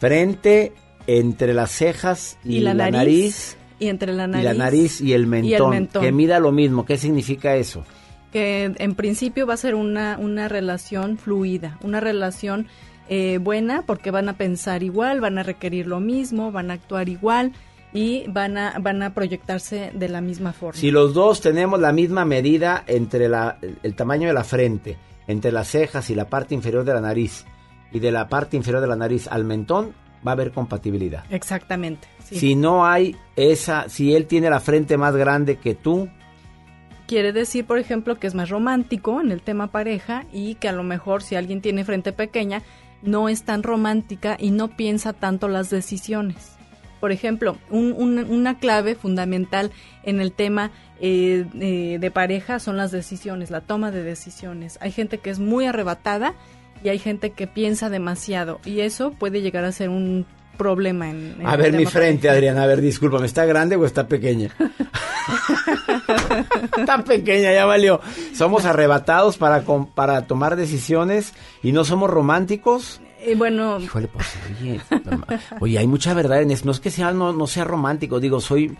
Frente entre las cejas y, Y la la, nariz, nariz, Y entre la y nariz, la nariz y el, mentón, mentón. que mida lo mismo. ¿Qué significa eso? que en principio va a ser una, una relación fluida, una relación eh, buena porque van a pensar igual, van a requerir lo mismo, van a actuar igual y van a, van a proyectarse de la misma forma. Si los dos tenemos la misma medida entre la, el tamaño de la frente, entre las cejas y la parte inferior de la nariz, y de la parte inferior de la nariz al mentón, va a haber compatibilidad. Exactamente. sí. Si no hay esa, si él tiene la frente más grande que tú, Quiere decir, por ejemplo, que es más romántico en el tema pareja y que a lo mejor si alguien tiene frente pequeña, no es tan romántica y no piensa tanto las decisiones. Por ejemplo, un- un- una clave fundamental en el tema eh, eh, de pareja son las decisiones, la toma de decisiones. Hay gente que es muy arrebatada y hay gente que piensa demasiado y eso puede llegar a ser un problema en, en a ver mi frente. Adriana, a ver, discúlpame, ¿está grande o está pequeña? (laughs) está pequeña, ya valió. Somos arrebatados para, com- para tomar decisiones y no somos románticos. Eh, bueno, Híjole, pues oye, oye, hay mucha verdad en eso. No es que sea, no, no sea romántico, digo, soy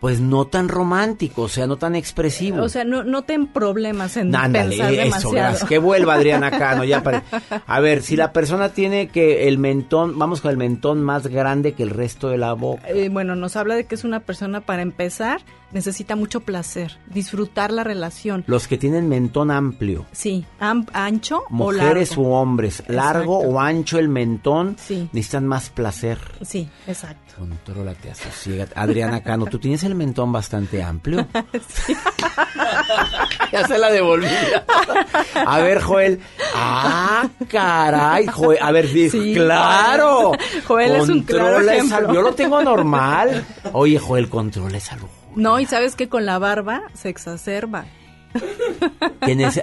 pues no tan romántico, o sea, no tan expresivo. o sea, no, no ten problemas en Ándale, pensar eso, demasiado. gracias. Que vuelva Adriana Cano, ya para... A ver, si la persona tiene que el mentón, vamos con el mentón más grande que el resto de la boca. Eh, bueno, nos habla de que es una persona, para empezar, necesita mucho placer, disfrutar la relación. Los que tienen mentón amplio, Sí, am- ancho mujeres o largo. u hombres, largo Exacto. o ancho el mentón, Sí. necesitan más placer. Sí, exacto. Contrólate, asosiégate. Adriana Cano, ¿tú tienes el mentón bastante amplio? (laughs) (laughs) ya se la devolví. A ver, Joel. Ah, caray, Joel. A ver, sí, claro. Joel es un claro ejemplo. Yo lo tengo normal. Oye, Joel, controla esa luz. No, y sabes que con la barba se exacerba.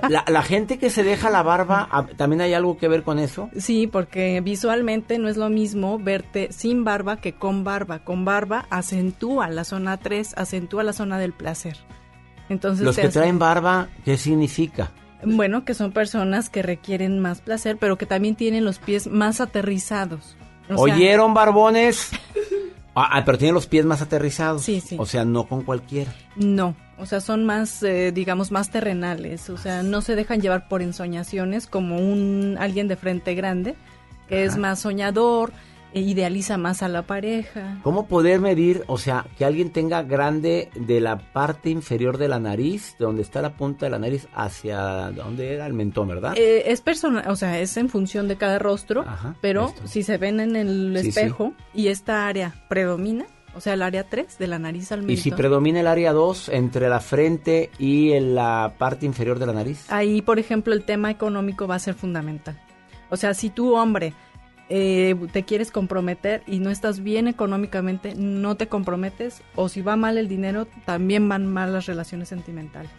La, la gente que se deja la barba, ¿también hay algo que ver con eso? Sí, porque visualmente no es lo mismo verte sin barba que con barba. Con barba acentúa la zona 3, acentúa la zona del placer. Entonces Los que hace- traen barba, ¿qué significa? Bueno, que son personas que requieren más placer, pero que también tienen los pies más aterrizados. O sea, ¿Oyeron, barbones? (laughs) Ah, ah, pero tienen los pies más aterrizados. Sí, sí. O sea, no con cualquiera. No, o sea, son más, eh, digamos, más terrenales. O sea, no se dejan llevar por ensoñaciones como un alguien de frente grande, que es más soñador, idealiza más a la pareja. ¿Cómo poder medir, o sea, que alguien tenga grande de la parte inferior de la nariz, de donde está la punta de la nariz, hacia donde era el mentón, ¿verdad? Eh, es personal, o sea, es en función de cada rostro, pero si se ven en el Sí, sí. espejo y esta área predomina, o sea, el área 3 de la nariz al y si mentón, predomina el área 2 entre la frente y en la parte inferior de la nariz. ahí, por ejemplo, el tema económico va a ser fundamental. O sea, si tú, hombre, eh, te quieres comprometer y no estás bien económicamente, no te comprometes, o si va mal el dinero, también van mal las relaciones sentimentales.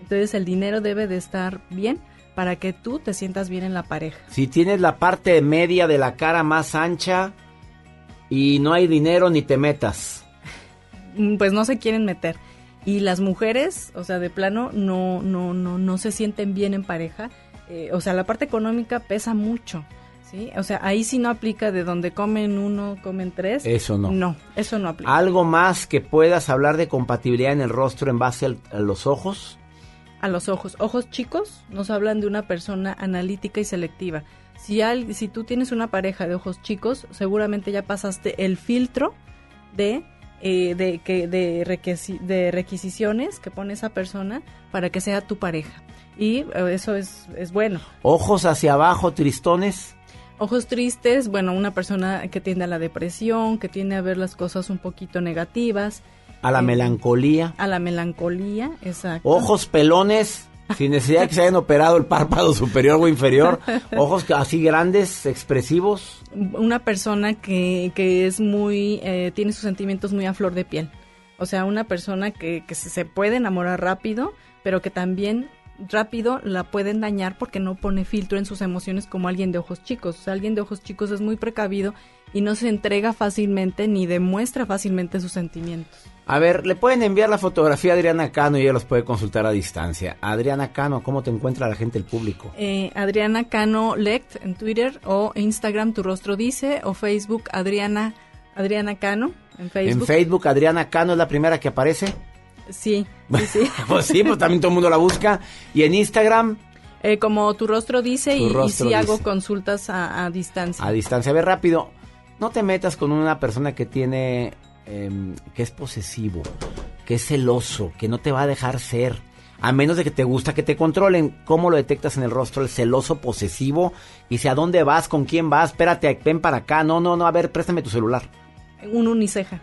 Entonces, el dinero debe de estar bien para que tú te sientas bien en la pareja. Si tienes la parte media de la cara más ancha y no hay dinero, ni te metas. Mm, pues no se quieren meter. Y las mujeres, o sea, de plano, no, no, no, no se sienten bien en pareja. Eh, o sea, la parte económica pesa mucho. ¿Sí? O sea, ahí sí no aplica de donde comen uno, comen tres. Eso no. No, eso no aplica. Algo más que puedas hablar de compatibilidad en el rostro en base al- a los ojos. a los ojos. Ojos chicos nos hablan de una persona analítica y selectiva. Si, al- si tú tienes una pareja de ojos chicos, seguramente ya pasaste el filtro de, eh, de, que, de, requisi- de requisiciones que pone esa persona para que sea tu pareja. Y eh, eso es, es bueno. Ojos hacia abajo, tristones. Ojos tristes, bueno, una persona que tiende a la depresión, que tiende a ver las cosas un poquito negativas, A la Eh, melancolía. a la melancolía, exacto. Ojos pelones. Sin necesidad de que se hayan operado el párpado superior o inferior. (laughs) Ojos así grandes, expresivos. una persona que, que es muy, eh, tiene sus sentimientos muy a flor de piel. O sea, una persona que, que se puede enamorar rápido, pero que también rápido la pueden dañar porque no pone filtro en sus emociones como alguien de ojos chicos. O sea, alguien de ojos chicos es muy precavido y no se entrega fácilmente ni demuestra fácilmente sus sentimientos. A ver, le pueden enviar la fotografía a Adriana Cano y ella los puede consultar a distancia. Adriana Cano, ¿cómo te encuentra la gente, el público? Eh, Adriana Cano Lect en Twitter o Instagram Tu Rostro Dice o Facebook Adriana, Adriana Cano en Facebook. En Facebook, Adriana Cano es la primera que aparece. Sí, (laughs) sí, sí. pues sí, pues también todo el mundo la busca. Y en Instagram, Eh, como tu rostro dice Tu y, y rostro sí hago consultas a, a distancia. a distancia. A ver, rápido, no te metas con una persona que tiene, em, que es posesivo, que es celoso, que no te va a dejar ser. A menos de que te gusta que te controlen. ¿Cómo lo detectas en el rostro? El celoso posesivo. Dice, ¿a dónde vas? ¿Con quién vas? Espérate, ven para acá. No, no, no, a ver, préstame tu celular. Un uniceja.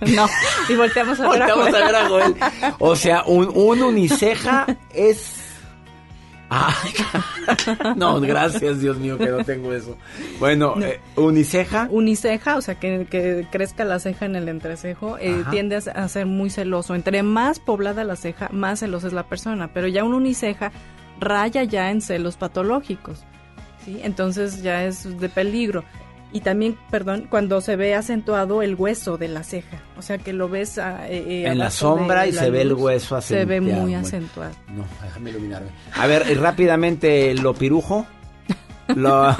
(laughs) no, y volteamos a ver a Joel. a ver a Joel. O sea, un, un uniceja es... (laughs) No, gracias, Dios mío, que no tengo eso. Bueno, No. eh, uniceja. Uniceja, o sea, que, que crezca la ceja en el entrecejo, eh, tiende a ser muy celoso. Entre más poblada la ceja, más celosa es la persona. Pero ya un uniceja raya ya en celos patológicos. ¿sí? Entonces ya es de peligro. Y también, perdón, cuando se ve acentuado el hueso de la ceja. O sea, que lo ves ah, eh, eh, En la sombra de y la se ve el hueso Se ve acentuado. muy acentuado. No, déjame iluminarme. A ver, rápidamente, lo pirujo, lo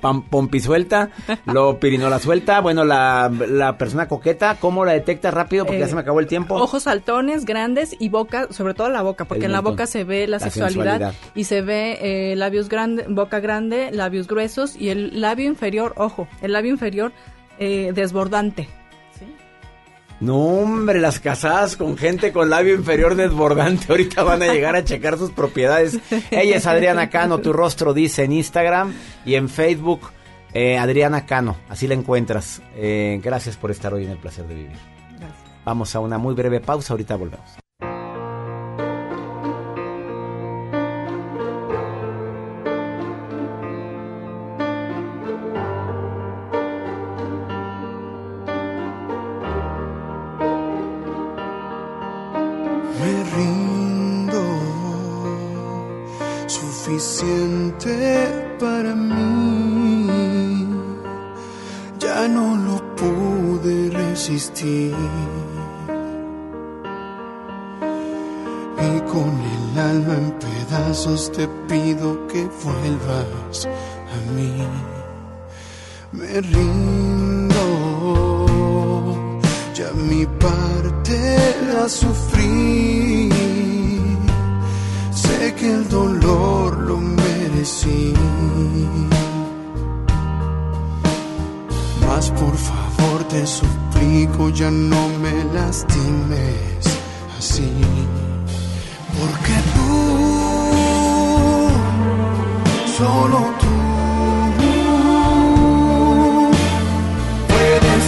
pam- pompisuelta, lo pirinola suelta, bueno, la, la persona coqueta, ¿cómo la detecta rápido? Porque ya Eh, se me acabó el tiempo. Ojos saltones, grandes y boca, sobre todo la boca, porque El en la boca se ve la, La sexualidad, sensualidad. y se ve eh, labios grandes, boca grande, labios gruesos y el labio inferior, ojo, el labio inferior eh, desbordante. No, hombre, las casadas con gente con labio inferior desbordante (laughs) ahorita van a llegar a checar sus propiedades. Ella es Adriana Cano, tu rostro dice en Instagram y en Facebook eh, Adriana Cano, así la encuentras. Eh, gracias por estar hoy en el placer de vivir. Vamos a una muy breve pausa, ahorita volvemos. Suficiente para mí. Ya no lo pude resistir. Y con el alma en pedazos te pido que vuelvas a mí. Me rindo, ya mi parte la sufrí. Que el dolor lo merecí. Mas por favor te suplico, ya no me lastimes así. Porque tú, solo tú,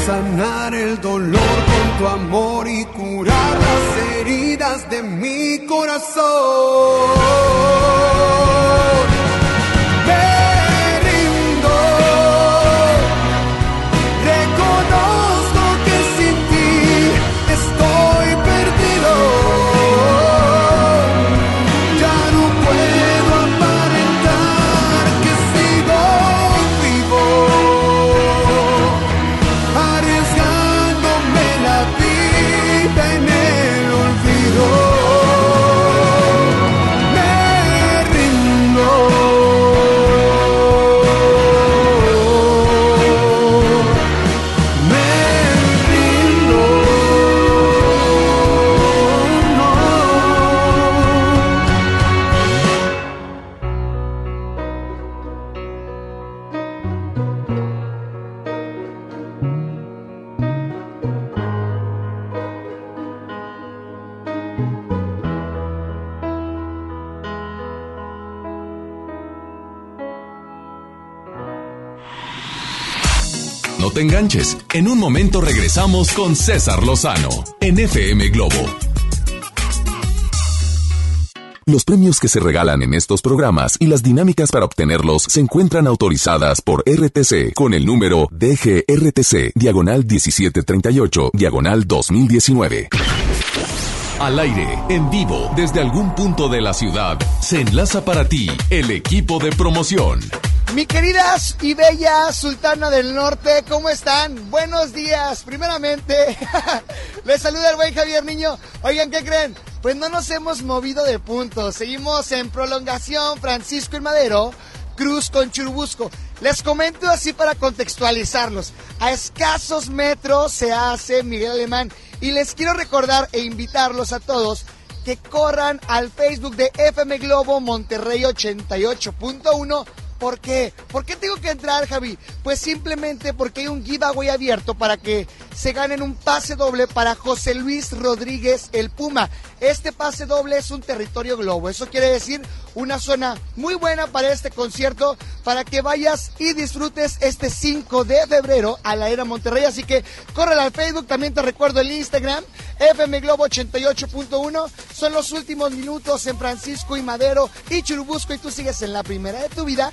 sanar el dolor con tu amor y curar las heridas de mi corazón. Enganches. En un momento regresamos con César Lozano en FM Globo. Los premios que se regalan en estos programas y las dinámicas para obtenerlos se encuentran autorizadas por RTC con el número DGRTC, diagonal 1738, diagonal 2019. Al aire, en vivo, desde algún punto de la ciudad, se enlaza para ti el equipo de promoción. Mi queridas y bella Sultana del Norte, ¿cómo están? Buenos días. Primeramente, (laughs) les saluda el buen Javier Niño. Oigan, ¿qué creen? Pues no nos hemos movido de punto. Seguimos en prolongación Francisco y Madero, Cruz con Churubusco. Les comento así para contextualizarlos. A escasos metros se hace Miguel Alemán y les quiero recordar e invitarlos a todos que corran al Facebook de FM Globo Monterrey 88.1 ¿Por qué? ¿Por qué tengo que entrar, Javi? Pues simplemente porque hay un giveaway abierto para que se ganen un pase doble para José Luis Rodríguez el Puma. Este pase doble es un territorio globo. Eso quiere decir una zona muy buena para este concierto, para que vayas y disfrutes este 5 de febrero a la Era Monterrey. Así que corre al Facebook, también te recuerdo el Instagram, FM Globo 88.1. Son los últimos minutos en Francisco y Madero y Churubusco y tú sigues en la primera de tu vida,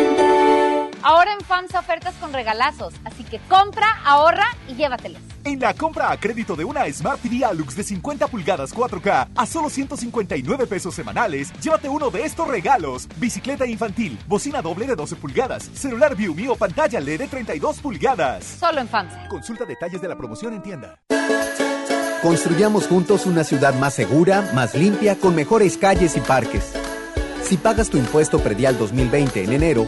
Ahora en FAMSA ofertas con regalazos, así que compra, ahorra y llévatelos. En la compra a crédito de una Smart TV Alux de 50 pulgadas 4K a solo 159 pesos semanales, llévate uno de estos regalos: bicicleta infantil, bocina doble de 12 pulgadas, celular Viumi o pantalla LED de 32 pulgadas. Solo en FAMSA. Consulta detalles de la promoción en tienda. Construyamos juntos una ciudad más segura, más limpia, con mejores calles y parques. Si pagas tu impuesto predial 2020 en enero,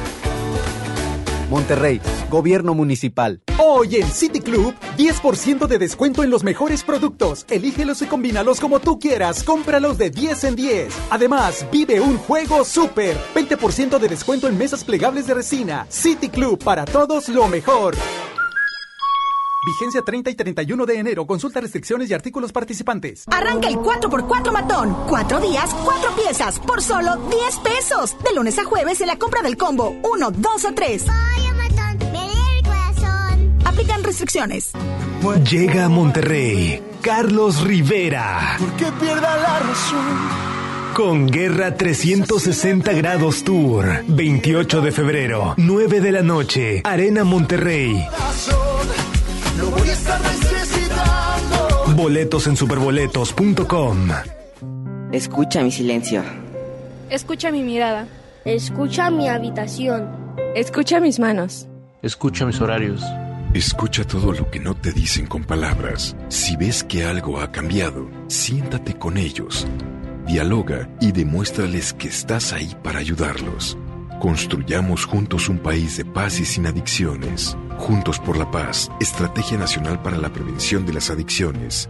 Monterrey, Gobierno Municipal. Hoy en City Club, 10% de descuento en los mejores productos. Elígelos y combínalos como tú quieras. Cómpralos de 10 en 10. Además, vive un juego súper. 20% de descuento en mesas plegables de resina. City Club, para todos lo mejor. Vigencia 30 y 31 de enero. Consulta restricciones y artículos participantes. Arranca el 4x4 matón. Cuatro días, cuatro piezas, por solo 10 pesos. De lunes a jueves en la compra del combo 1, 2 o 3. Aplican restricciones. Llega a Monterrey Carlos Rivera. ¿Por qué pierda la razón? Con Guerra 360 Grados Tour. 28 de febrero, 9 de la noche. Arena Monterrey. Lo voy a estar necesitando. Boletos en superboletos.com. Escucha mi silencio. Escucha mi mirada. Escucha mi habitación. Escucha mis manos. Escucha mis horarios. Escucha todo lo que no te dicen con palabras. Si ves que algo ha cambiado, siéntate con ellos. Dialoga y demuéstrales que estás ahí para ayudarlos. Construyamos juntos un país de paz y sin adicciones. Juntos por la paz, Estrategia Nacional para la Prevención de las Adicciones.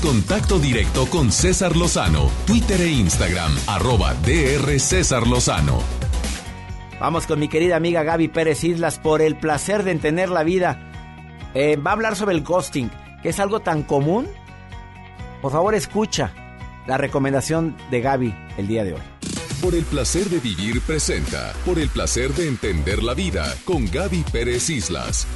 Contacto directo con César Lozano, Twitter e Instagram, arroba DR César Lozano. Vamos con mi querida amiga Gaby Pérez Islas por el placer de entender la vida. Eh, va a hablar sobre el ghosting, que es algo tan común. Por favor, escucha la recomendación de Gaby el día de hoy. Por el placer de vivir presenta, por el placer de entender la vida, con Gaby Pérez Islas.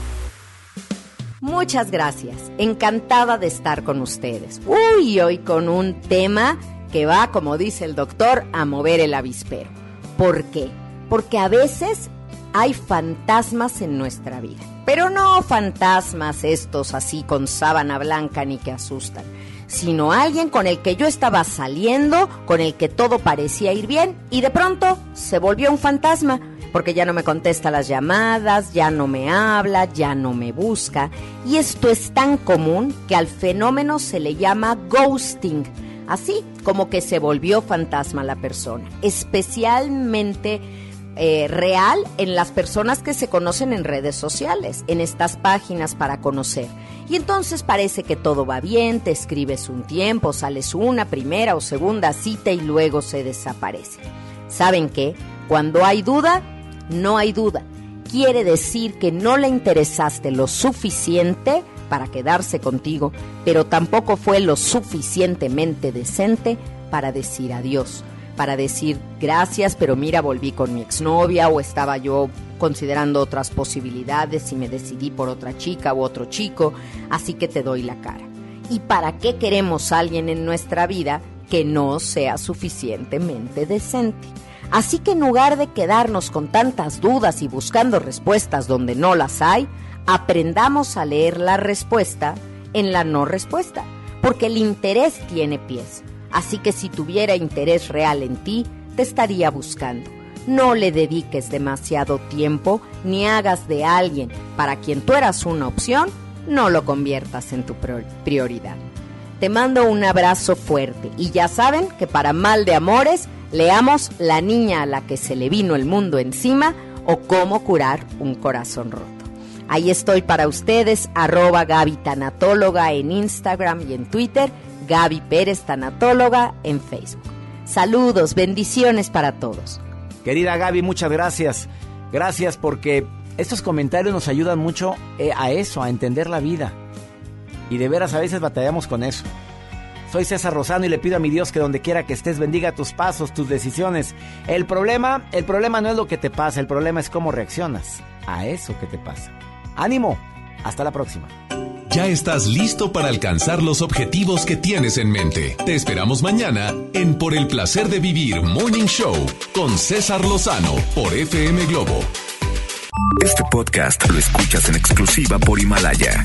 Muchas gracias. Encantada de estar con ustedes. Uy, hoy con un tema que va, como dice el doctor, a mover el avispero. ¿Por qué? Porque a veces hay fantasmas en nuestra vida. Pero no fantasmas estos así con sábana blanca ni que asustan, sino alguien con el que yo estaba saliendo, con el que todo parecía ir bien y de pronto se volvió un fantasma porque ya no me contesta las llamadas, ya no me habla, ya no me busca. Y esto es tan común que al fenómeno se le llama ghosting, así como que se volvió fantasma la persona, especialmente eh, real en las personas que se conocen en redes sociales, en estas páginas para conocer. Y entonces parece que todo va bien, te escribes un tiempo, sales una primera o segunda cita y luego se desaparece. ¿Saben qué? Cuando hay duda, no hay duda. Quiere decir que no le interesaste lo suficiente para quedarse contigo, pero tampoco fue lo suficientemente decente para decir adiós. para decir gracias, pero mira, volví con mi exnovia o estaba yo considerando otras posibilidades y me decidí por otra chica u otro chico, así que te doy la cara. ¿Y para qué queremos a alguien en nuestra vida que no sea suficientemente decente? Así que en lugar de quedarnos con tantas dudas y buscando respuestas donde no las hay, aprendamos a leer la respuesta en la no respuesta, porque el interés tiene pies. Así que si tuviera interés real en ti, te estaría buscando. No le dediques demasiado tiempo ni hagas de alguien para quien tú eras una opción, no lo conviertas en tu prioridad. Te mando un abrazo fuerte y ya saben que para mal de amores leamos La niña a la que se le vino el mundo encima o cómo curar un corazón roto. Ahí estoy para ustedes, arroba Gaby Tanatóloga en Instagram y en Twitter, Gaby Pérez Tanatóloga en Facebook. Saludos, bendiciones para todos. Querida Gaby, muchas gracias. Gracias porque estos comentarios nos ayudan mucho eh, a eso, a entender la vida. Y de veras a veces batallamos con eso. Soy César Rosano y le pido a mi Dios que donde quiera que estés bendiga tus pasos, tus decisiones. El problema, el problema no es lo que te pasa, el problema es cómo reaccionas a eso que te pasa. Ánimo, hasta la próxima. Ya estás listo para alcanzar los objetivos que tienes en mente. Te esperamos mañana en Por el placer de vivir Morning Show con César Lozano por FM Globo. Este podcast lo escuchas en exclusiva por Himalaya.